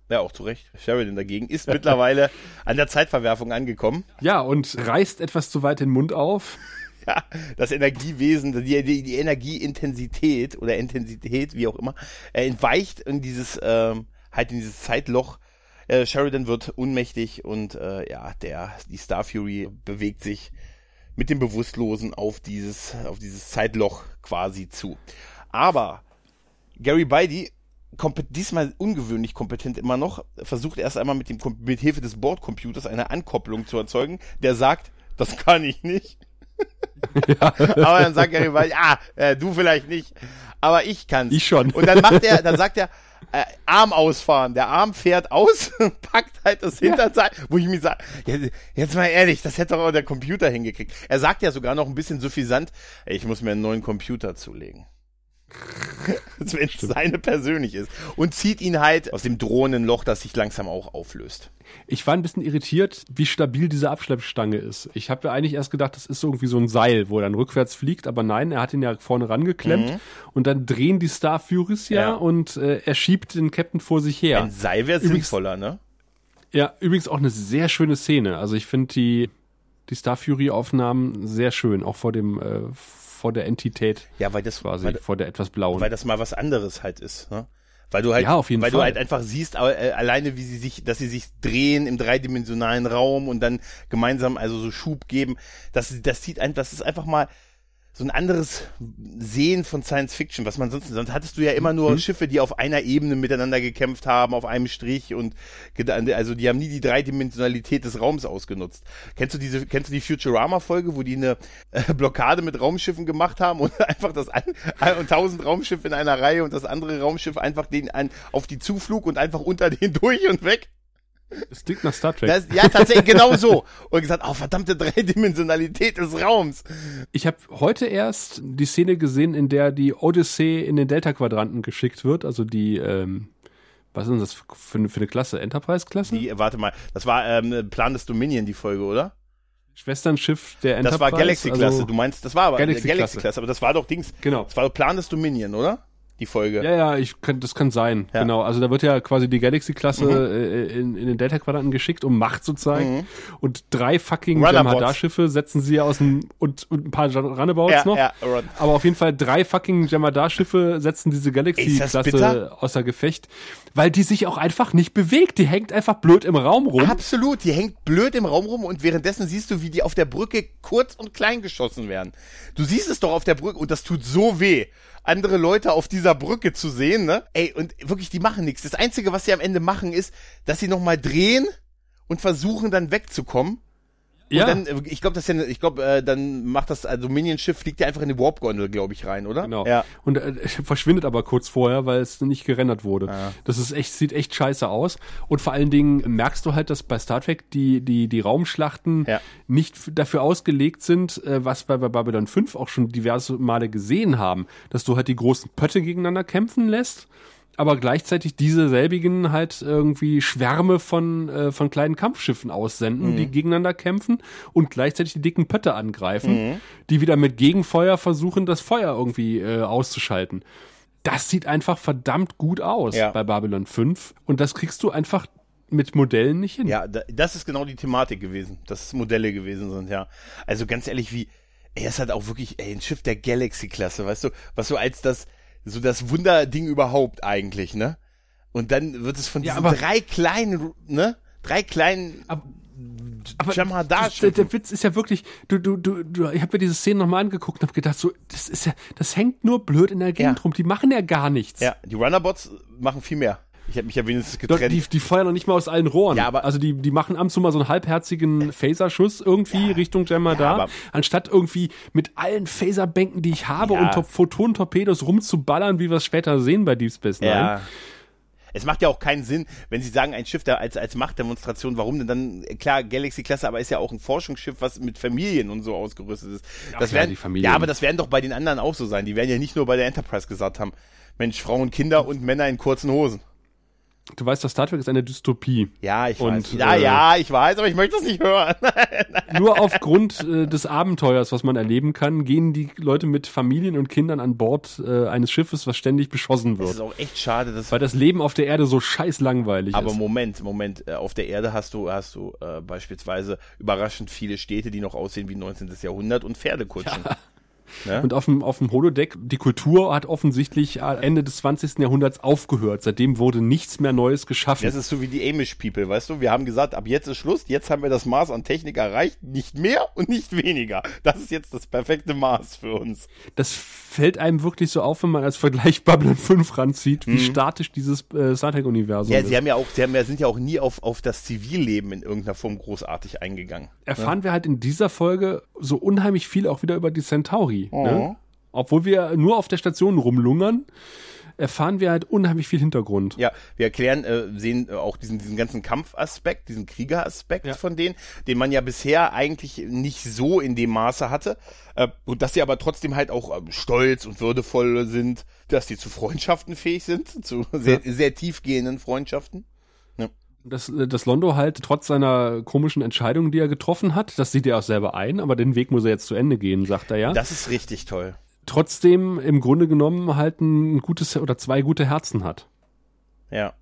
Ja, auch zu Recht. Sheridan dagegen ist mittlerweile an der Zeitverwerfung angekommen. Ja, und reißt etwas zu weit den Mund auf. ja, das Energiewesen, die, die, die Energieintensität oder Intensität, wie auch immer, äh, entweicht in dieses, ähm, halt in dieses Zeitloch. Äh, Sheridan wird unmächtig und äh, ja, der, die Star Fury bewegt sich mit dem Bewusstlosen auf dieses, auf dieses Zeitloch quasi zu. Aber Gary Beide diesmal ungewöhnlich kompetent immer noch, versucht erst einmal mit dem mit Hilfe des Bordcomputers eine Ankopplung zu erzeugen, der sagt, das kann ich nicht. Ja. Aber dann sagt er, ja, äh, du vielleicht nicht, aber ich kann's. Ich schon. Und dann macht er, dann sagt er, äh, Arm ausfahren. Der Arm fährt aus, packt halt das Hinterteil, ja. wo ich mir sage, jetzt, jetzt, mal ehrlich, das hätte doch auch der Computer hingekriegt. Er sagt ja sogar noch ein bisschen suffisant, ich muss mir einen neuen Computer zulegen. Als wenn es seine persönlich ist. Und zieht ihn halt aus dem drohenden Loch, das sich langsam auch auflöst. Ich war ein bisschen irritiert, wie stabil diese Abschleppstange ist. Ich habe ja eigentlich erst gedacht, das ist irgendwie so ein Seil, wo er dann rückwärts fliegt, aber nein, er hat ihn ja vorne rangeklemmt mhm. und dann drehen die Star Furies ja, und äh, er schiebt den Captain vor sich her. Ein Seil wäre sinnvoller, ne? Ja, übrigens auch eine sehr schöne Szene. Also ich finde die, die Star Fury Aufnahmen sehr schön, auch vor dem äh, vor der Entität. Ja, weil das quasi weil, vor der etwas blauen. Weil das mal was anderes halt ist, ne? Weil du halt, ja, weil Fall. du halt einfach siehst, äh, alleine wie sie sich, dass sie sich drehen im dreidimensionalen Raum und dann gemeinsam also so Schub geben, das, das sieht ein, das ist einfach mal, so ein anderes Sehen von Science Fiction, was man sonst, sonst hattest du ja immer nur mhm. Schiffe, die auf einer Ebene miteinander gekämpft haben, auf einem Strich und also die haben nie die Dreidimensionalität des Raums ausgenutzt. Kennst du diese, kennst du die Futurama-Folge, wo die eine äh, Blockade mit Raumschiffen gemacht haben und einfach das ein, und tausend Raumschiffe in einer Reihe und das andere Raumschiff einfach den ein, auf die Zuflug und einfach unter den durch und weg? Es klingt nach Star Trek. Das, ja, tatsächlich genau so. Und gesagt, oh, verdammte Dreidimensionalität des Raums. Ich habe heute erst die Szene gesehen, in der die Odyssey in den Delta-Quadranten geschickt wird. Also die, ähm, was ist das für, eine, für eine Klasse? Enterprise-Klasse? Die, warte mal, das war ähm, Plan des Dominion, die Folge, oder? Schwesternschiff der Enterprise. Das war Galaxy-Klasse, also du meinst, das war aber Galaxy-Klasse, Galaxy aber das war doch Dings. Genau. Das war doch Plan des Dominion, oder? Die Folge. Ja, ja, ich kann, das kann sein. Ja. Genau. Also da wird ja quasi die Galaxy-Klasse mhm. äh, in, in den Delta-Quadranten geschickt, um Macht zu zeigen. Mhm. Und drei fucking Jem'Hadar-Schiffe setzen sie ja aus dem und, und ein paar Runabouts ja, noch. Ja, Aber auf jeden Fall drei fucking Jem'Hadar-Schiffe setzen diese Galaxy-Klasse außer Gefecht, weil die sich auch einfach nicht bewegt. Die hängt einfach blöd im Raum rum. Absolut, die hängt blöd im Raum rum und währenddessen siehst du, wie die auf der Brücke kurz und klein geschossen werden. Du siehst es doch auf der Brücke und das tut so weh andere Leute auf dieser Brücke zu sehen, ne? Ey, und wirklich, die machen nichts. Das Einzige, was sie am Ende machen, ist, dass sie nochmal drehen und versuchen dann wegzukommen. Ja. Und dann, ich glaube, das ja, ich glaube, äh, dann macht das also Minion-Schiff fliegt ja einfach in die Warp-Gondel, glaube ich, rein, oder? Genau. Ja. Und äh, verschwindet aber kurz vorher, weil es nicht gerendert wurde. Ja. Das ist echt, sieht echt scheiße aus. Und vor allen Dingen merkst du halt, dass bei Star Trek die die die Raumschlachten ja. nicht dafür ausgelegt sind, äh, was wir bei Babylon 5 auch schon diverse Male gesehen haben, dass du halt die großen Pötte gegeneinander kämpfen lässt aber gleichzeitig diese selbigen halt irgendwie Schwärme von, äh, von kleinen Kampfschiffen aussenden, mhm. die gegeneinander kämpfen und gleichzeitig die dicken Pötte angreifen, mhm. die wieder mit Gegenfeuer versuchen, das Feuer irgendwie äh, auszuschalten. Das sieht einfach verdammt gut aus ja. bei Babylon 5 und das kriegst du einfach mit Modellen nicht hin. Ja, das ist genau die Thematik gewesen, dass es Modelle gewesen sind, ja. Also ganz ehrlich, wie, er ist halt auch wirklich ey, ein Schiff der Galaxy-Klasse, weißt du, was so als das, so das Wunderding überhaupt eigentlich, ne? Und dann wird es von diesen ja, drei kleinen, ne? Drei kleinen aber, aber der, der Witz ist ja wirklich, du, du, du, du ich habe mir diese Szene nochmal angeguckt und habe gedacht, so, das ist ja, das hängt nur blöd in der Gegend ja. rum, die machen ja gar nichts. Ja, die Runnerbots machen viel mehr. Ich habe mich ja wenigstens getrennt. Die, die feuern noch nicht mal aus allen Rohren. Ja, aber also die, die machen ab und zu mal so einen halbherzigen Phaserschuss irgendwie ja, Richtung Gemma ja, da, anstatt irgendwie mit allen Phaserbänken, die ich habe ja. und Photon-Torpedos rumzuballern, wie wir es später sehen bei Deep Space Nine. Ja. Es macht ja auch keinen Sinn, wenn Sie sagen, ein Schiff da als, als Machtdemonstration, warum denn dann, klar, Galaxy-Klasse, aber ist ja auch ein Forschungsschiff, was mit Familien und so ausgerüstet ist. Das Ach, werden, ja, ja, aber das werden doch bei den anderen auch so sein. Die werden ja nicht nur bei der Enterprise gesagt haben, Mensch, Frauen, Kinder und Männer in kurzen Hosen. Du weißt, das Star Trek ist eine Dystopie. Ja, ich und, weiß. Ja, äh, ja, ich weiß, aber ich möchte es nicht hören. nur aufgrund äh, des Abenteuers, was man erleben kann, gehen die Leute mit Familien und Kindern an Bord äh, eines Schiffes, was ständig beschossen wird. Das ist auch echt schade, dass weil das Leben auf der Erde so scheiß langweilig aber ist. Aber Moment, Moment, äh, auf der Erde hast du hast du äh, beispielsweise überraschend viele Städte, die noch aussehen wie 19. Jahrhundert und Pferdekutschen. Ja. Ne? Und auf dem, auf dem Holodeck, die Kultur hat offensichtlich Ende des 20. Jahrhunderts aufgehört. Seitdem wurde nichts mehr Neues geschaffen. Das ist so wie die Amish People, weißt du? Wir haben gesagt, ab jetzt ist Schluss, jetzt haben wir das Maß an Technik erreicht, nicht mehr und nicht weniger. Das ist jetzt das perfekte Maß für uns. Das fällt einem wirklich so auf, wenn man als Vergleich Babylon 5 ranzieht, wie mhm. statisch dieses äh, Star Trek-Universum ja, ist. Ja, sie haben ja auch, sie haben ja, sind ja auch nie auf, auf das Zivilleben in irgendeiner Form großartig eingegangen. Erfahren ne? wir halt in dieser Folge so unheimlich viel auch wieder über die Centauri. Oh. Ne? Obwohl wir nur auf der Station rumlungern erfahren wir halt unheimlich viel Hintergrund. Ja, wir erklären, äh, sehen äh, auch diesen, diesen ganzen Kampfaspekt, diesen Kriegeraspekt ja. von denen, den man ja bisher eigentlich nicht so in dem Maße hatte. Äh, und dass sie aber trotzdem halt auch äh, stolz und würdevoll sind, dass sie zu Freundschaften fähig sind, zu sehr, ja. sehr tiefgehenden Freundschaften. Dass, äh, dass Londo halt trotz seiner komischen Entscheidung, die er getroffen hat, das sieht er auch selber ein, aber den Weg muss er jetzt zu Ende gehen, sagt er ja. Das ist richtig toll trotzdem im Grunde genommen halt ein gutes oder zwei gute Herzen hat. Ja.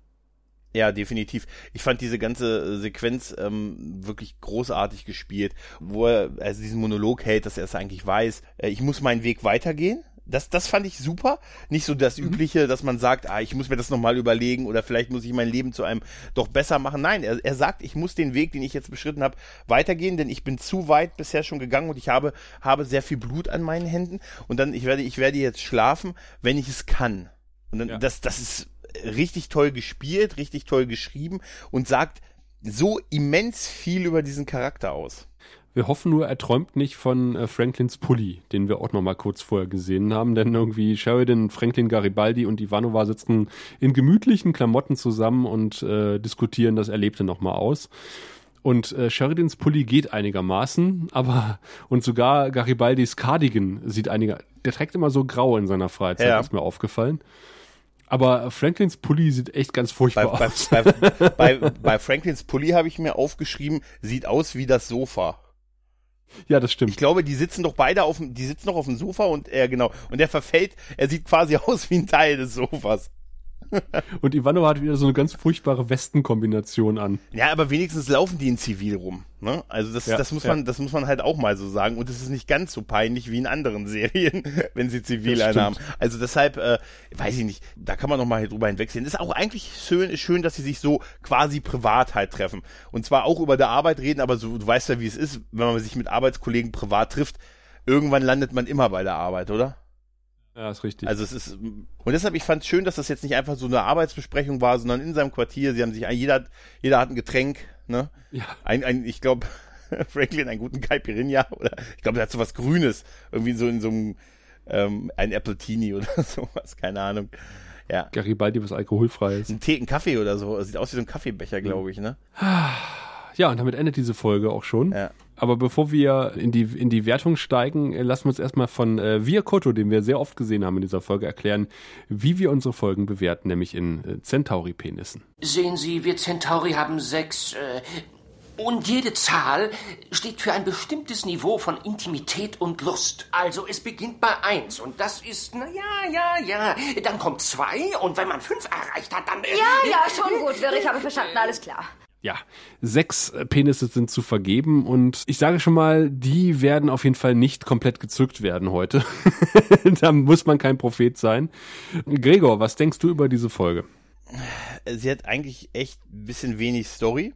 Ja, definitiv. Ich fand diese ganze Sequenz ähm, wirklich großartig gespielt, wo er also diesen Monolog hält, dass er es eigentlich weiß. Äh, ich muss meinen Weg weitergehen. Das, das fand ich super. Nicht so das mhm. Übliche, dass man sagt, ah, ich muss mir das nochmal überlegen oder vielleicht muss ich mein Leben zu einem doch besser machen. Nein, er, er sagt, ich muss den Weg, den ich jetzt beschritten habe, weitergehen, denn ich bin zu weit bisher schon gegangen und ich habe, habe sehr viel Blut an meinen Händen und dann, ich werde, ich werde jetzt schlafen, wenn ich es kann. Und dann, ja. das, das ist richtig toll gespielt, richtig toll geschrieben und sagt so immens viel über diesen Charakter aus. Wir hoffen nur, er träumt nicht von äh, Franklins Pulli, den wir auch noch mal kurz vorher gesehen haben, denn irgendwie Sheridan, Franklin Garibaldi und Ivanova sitzen in gemütlichen Klamotten zusammen und äh, diskutieren das Erlebte noch mal aus. Und äh, Sheridans Pulli geht einigermaßen, aber und sogar Garibaldis Cardigan sieht einiger. Der trägt immer so grau in seiner Freizeit, ja. ist mir aufgefallen. Aber Franklins Pulli sieht echt ganz furchtbar bei, aus. Bei, bei, bei, bei Franklins Pulli habe ich mir aufgeschrieben, sieht aus wie das Sofa. Ja, das stimmt. Ich glaube, die sitzen doch beide auf dem, die sitzen noch auf dem Sofa und er, genau, und er verfällt, er sieht quasi aus wie ein Teil des Sofas. Und Ivanova hat wieder so eine ganz furchtbare Westenkombination an. Ja, aber wenigstens laufen die in Zivil rum. Ne? Also das, ja, das muss man, das muss man halt auch mal so sagen. Und es ist nicht ganz so peinlich wie in anderen Serien, wenn sie Zivil haben. Also deshalb, äh, weiß ich nicht, da kann man noch mal drüber hinwegsehen. Ist auch eigentlich schön, schön, dass sie sich so quasi privat halt treffen. Und zwar auch über der Arbeit reden, aber so, du weißt ja, wie es ist, wenn man sich mit Arbeitskollegen privat trifft. Irgendwann landet man immer bei der Arbeit, oder? Ja, ist richtig. Also es ist und deshalb ich fand schön, dass das jetzt nicht einfach so eine Arbeitsbesprechung war, sondern in seinem Quartier. Sie haben sich jeder jeder hat ein Getränk, ne? Ja. Ein, ein ich glaube Franklin einen guten Caipirinha oder ich glaube, er hat so was Grünes, irgendwie so in so einem ähm, ein Appletini oder sowas, keine Ahnung. Ja. Garibaldi was alkoholfreies. Ein Tee, ein Kaffee oder so. Sieht aus wie so ein Kaffeebecher, glaube ich, ne? Ja, und damit endet diese Folge auch schon. Ja. Aber bevor wir in die, in die Wertung steigen, äh, lassen wir uns erstmal von äh, Via Koto, den wir sehr oft gesehen haben in dieser Folge, erklären, wie wir unsere Folgen bewerten, nämlich in äh, Centauri-Penissen. Sehen Sie, wir Centauri haben sechs. Äh und jede Zahl steht für ein bestimmtes Niveau von Intimität und Lust. Also es beginnt bei eins und das ist, na ja, ja, ja. Dann kommt zwei und wenn man fünf erreicht hat, dann... Äh, ja, ja, schon gut, Wirr, ich habe verstanden, alles klar ja, sechs Penisse sind zu vergeben und ich sage schon mal, die werden auf jeden Fall nicht komplett gezückt werden heute. da muss man kein Prophet sein. Gregor, was denkst du über diese Folge? Sie hat eigentlich echt ein bisschen wenig Story.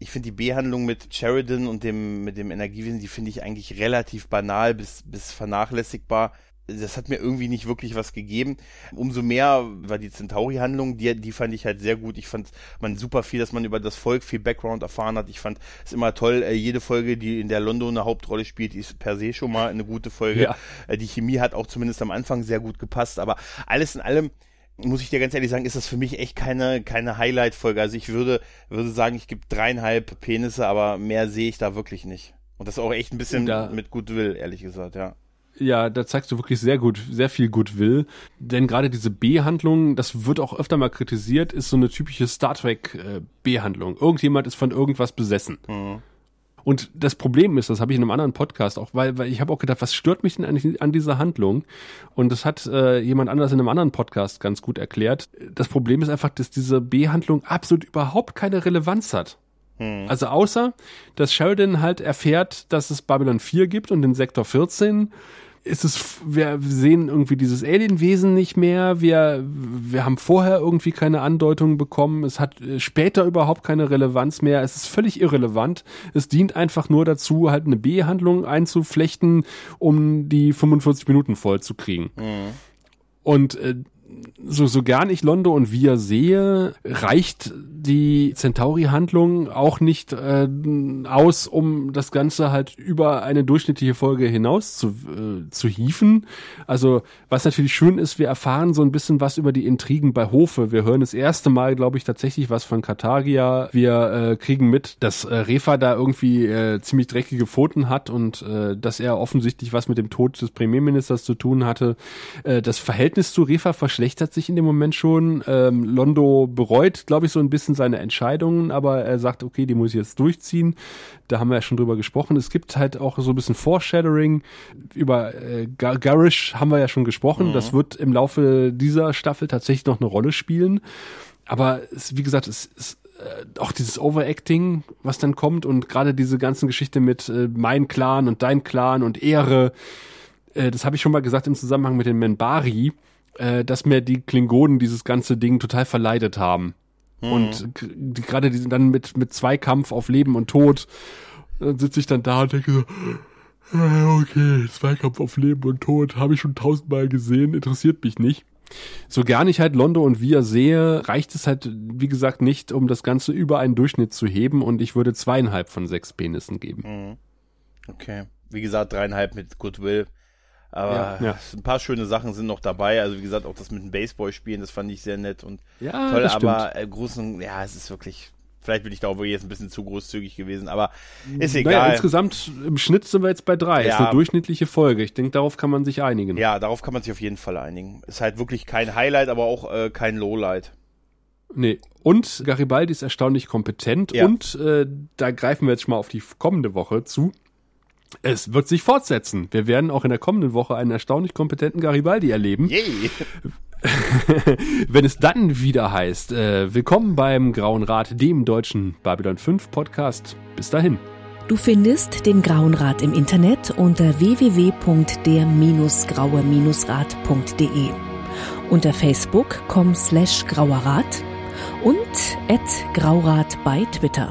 Ich finde die Behandlung mit Sheridan und dem, mit dem Energiewesen, die finde ich eigentlich relativ banal bis, bis vernachlässigbar das hat mir irgendwie nicht wirklich was gegeben. Umso mehr war die Centauri-Handlung, die, die fand ich halt sehr gut. Ich fand man super viel, dass man über das Volk viel Background erfahren hat. Ich fand es immer toll, äh, jede Folge, die in der London eine Hauptrolle spielt, ist per se schon mal eine gute Folge. Ja. Äh, die Chemie hat auch zumindest am Anfang sehr gut gepasst, aber alles in allem muss ich dir ganz ehrlich sagen, ist das für mich echt keine, keine Highlight-Folge. Also ich würde, würde sagen, ich gebe dreieinhalb Penisse, aber mehr sehe ich da wirklich nicht. Und das auch echt ein bisschen da, mit Goodwill, ehrlich gesagt, ja. Ja, da zeigst du wirklich sehr gut, sehr viel Goodwill. Denn gerade diese B-Handlung, das wird auch öfter mal kritisiert, ist so eine typische Star Trek äh, B-Handlung. Irgendjemand ist von irgendwas besessen. Mhm. Und das Problem ist, das habe ich in einem anderen Podcast auch, weil, weil ich habe auch gedacht, was stört mich denn eigentlich an dieser Handlung? Und das hat äh, jemand anders in einem anderen Podcast ganz gut erklärt. Das Problem ist einfach, dass diese B-Handlung absolut überhaupt keine Relevanz hat. Hm. Also außer, dass Sheridan halt erfährt, dass es Babylon 4 gibt und den Sektor 14 ist es, wir sehen irgendwie dieses Alienwesen nicht mehr. Wir, wir haben vorher irgendwie keine Andeutung bekommen. Es hat äh, später überhaupt keine Relevanz mehr. Es ist völlig irrelevant. Es dient einfach nur dazu, halt eine B-Handlung einzuflechten, um die 45 Minuten voll zu kriegen. Mhm. Und äh, so, so gern ich Londo und Wir sehe, reicht die Centauri-Handlung auch nicht äh, aus, um das Ganze halt über eine durchschnittliche Folge hinaus zu, äh, zu hieven. Also, was natürlich schön ist, wir erfahren so ein bisschen was über die Intrigen bei Hofe. Wir hören das erste Mal, glaube ich, tatsächlich was von Kartagia. Wir äh, kriegen mit, dass äh, Refa da irgendwie äh, ziemlich dreckige Pfoten hat und äh, dass er offensichtlich was mit dem Tod des Premierministers zu tun hatte. Äh, das Verhältnis zu Refa verschlechtert sich in dem Moment schon. Ähm, Londo bereut, glaube ich, so ein bisschen seine Entscheidungen, aber er sagt, okay, die muss ich jetzt durchziehen. Da haben wir ja schon drüber gesprochen. Es gibt halt auch so ein bisschen Foreshadowing. Über äh, Gar Garish haben wir ja schon gesprochen. Mhm. Das wird im Laufe dieser Staffel tatsächlich noch eine Rolle spielen. Aber es, wie gesagt, es ist äh, auch dieses Overacting, was dann kommt und gerade diese ganzen Geschichte mit äh, mein Clan und dein Clan und Ehre, äh, das habe ich schon mal gesagt im Zusammenhang mit den Menbari, äh, dass mir die Klingonen dieses ganze Ding total verleidet haben. Mhm. Und die, gerade die sind dann mit, mit Zweikampf auf Leben und Tod, dann sitze ich dann da und denke so, okay, Zweikampf auf Leben und Tod, habe ich schon tausendmal gesehen, interessiert mich nicht. So gern ich halt Londo und Via sehe, reicht es halt, wie gesagt, nicht, um das Ganze über einen Durchschnitt zu heben und ich würde zweieinhalb von sechs Penissen geben. Mhm. Okay. Wie gesagt, dreieinhalb mit Goodwill. Aber ja, ja. ein paar schöne Sachen sind noch dabei. Also wie gesagt, auch das mit dem Baseball spielen, das fand ich sehr nett und ja, toll. aber äh, großen, ja, es ist wirklich. Vielleicht bin ich da auch wirklich jetzt ein bisschen zu großzügig gewesen, aber ist egal. Naja, insgesamt im Schnitt sind wir jetzt bei drei. Ja. Ist eine durchschnittliche Folge. Ich denke, darauf kann man sich einigen. Ja, darauf kann man sich auf jeden Fall einigen. Ist halt wirklich kein Highlight, aber auch äh, kein Lowlight. Nee. Und Garibaldi ist erstaunlich kompetent ja. und äh, da greifen wir jetzt schon mal auf die kommende Woche zu. Es wird sich fortsetzen. Wir werden auch in der kommenden Woche einen erstaunlich kompetenten Garibaldi erleben. Yay. Wenn es dann wieder heißt, äh, willkommen beim Grauen Rat, dem deutschen Babylon 5 Podcast. Bis dahin. Du findest den Grauen Rat im Internet unter www.der-graue-rat.de, unter facebook.com slash grauerrat und at graurat bei Twitter.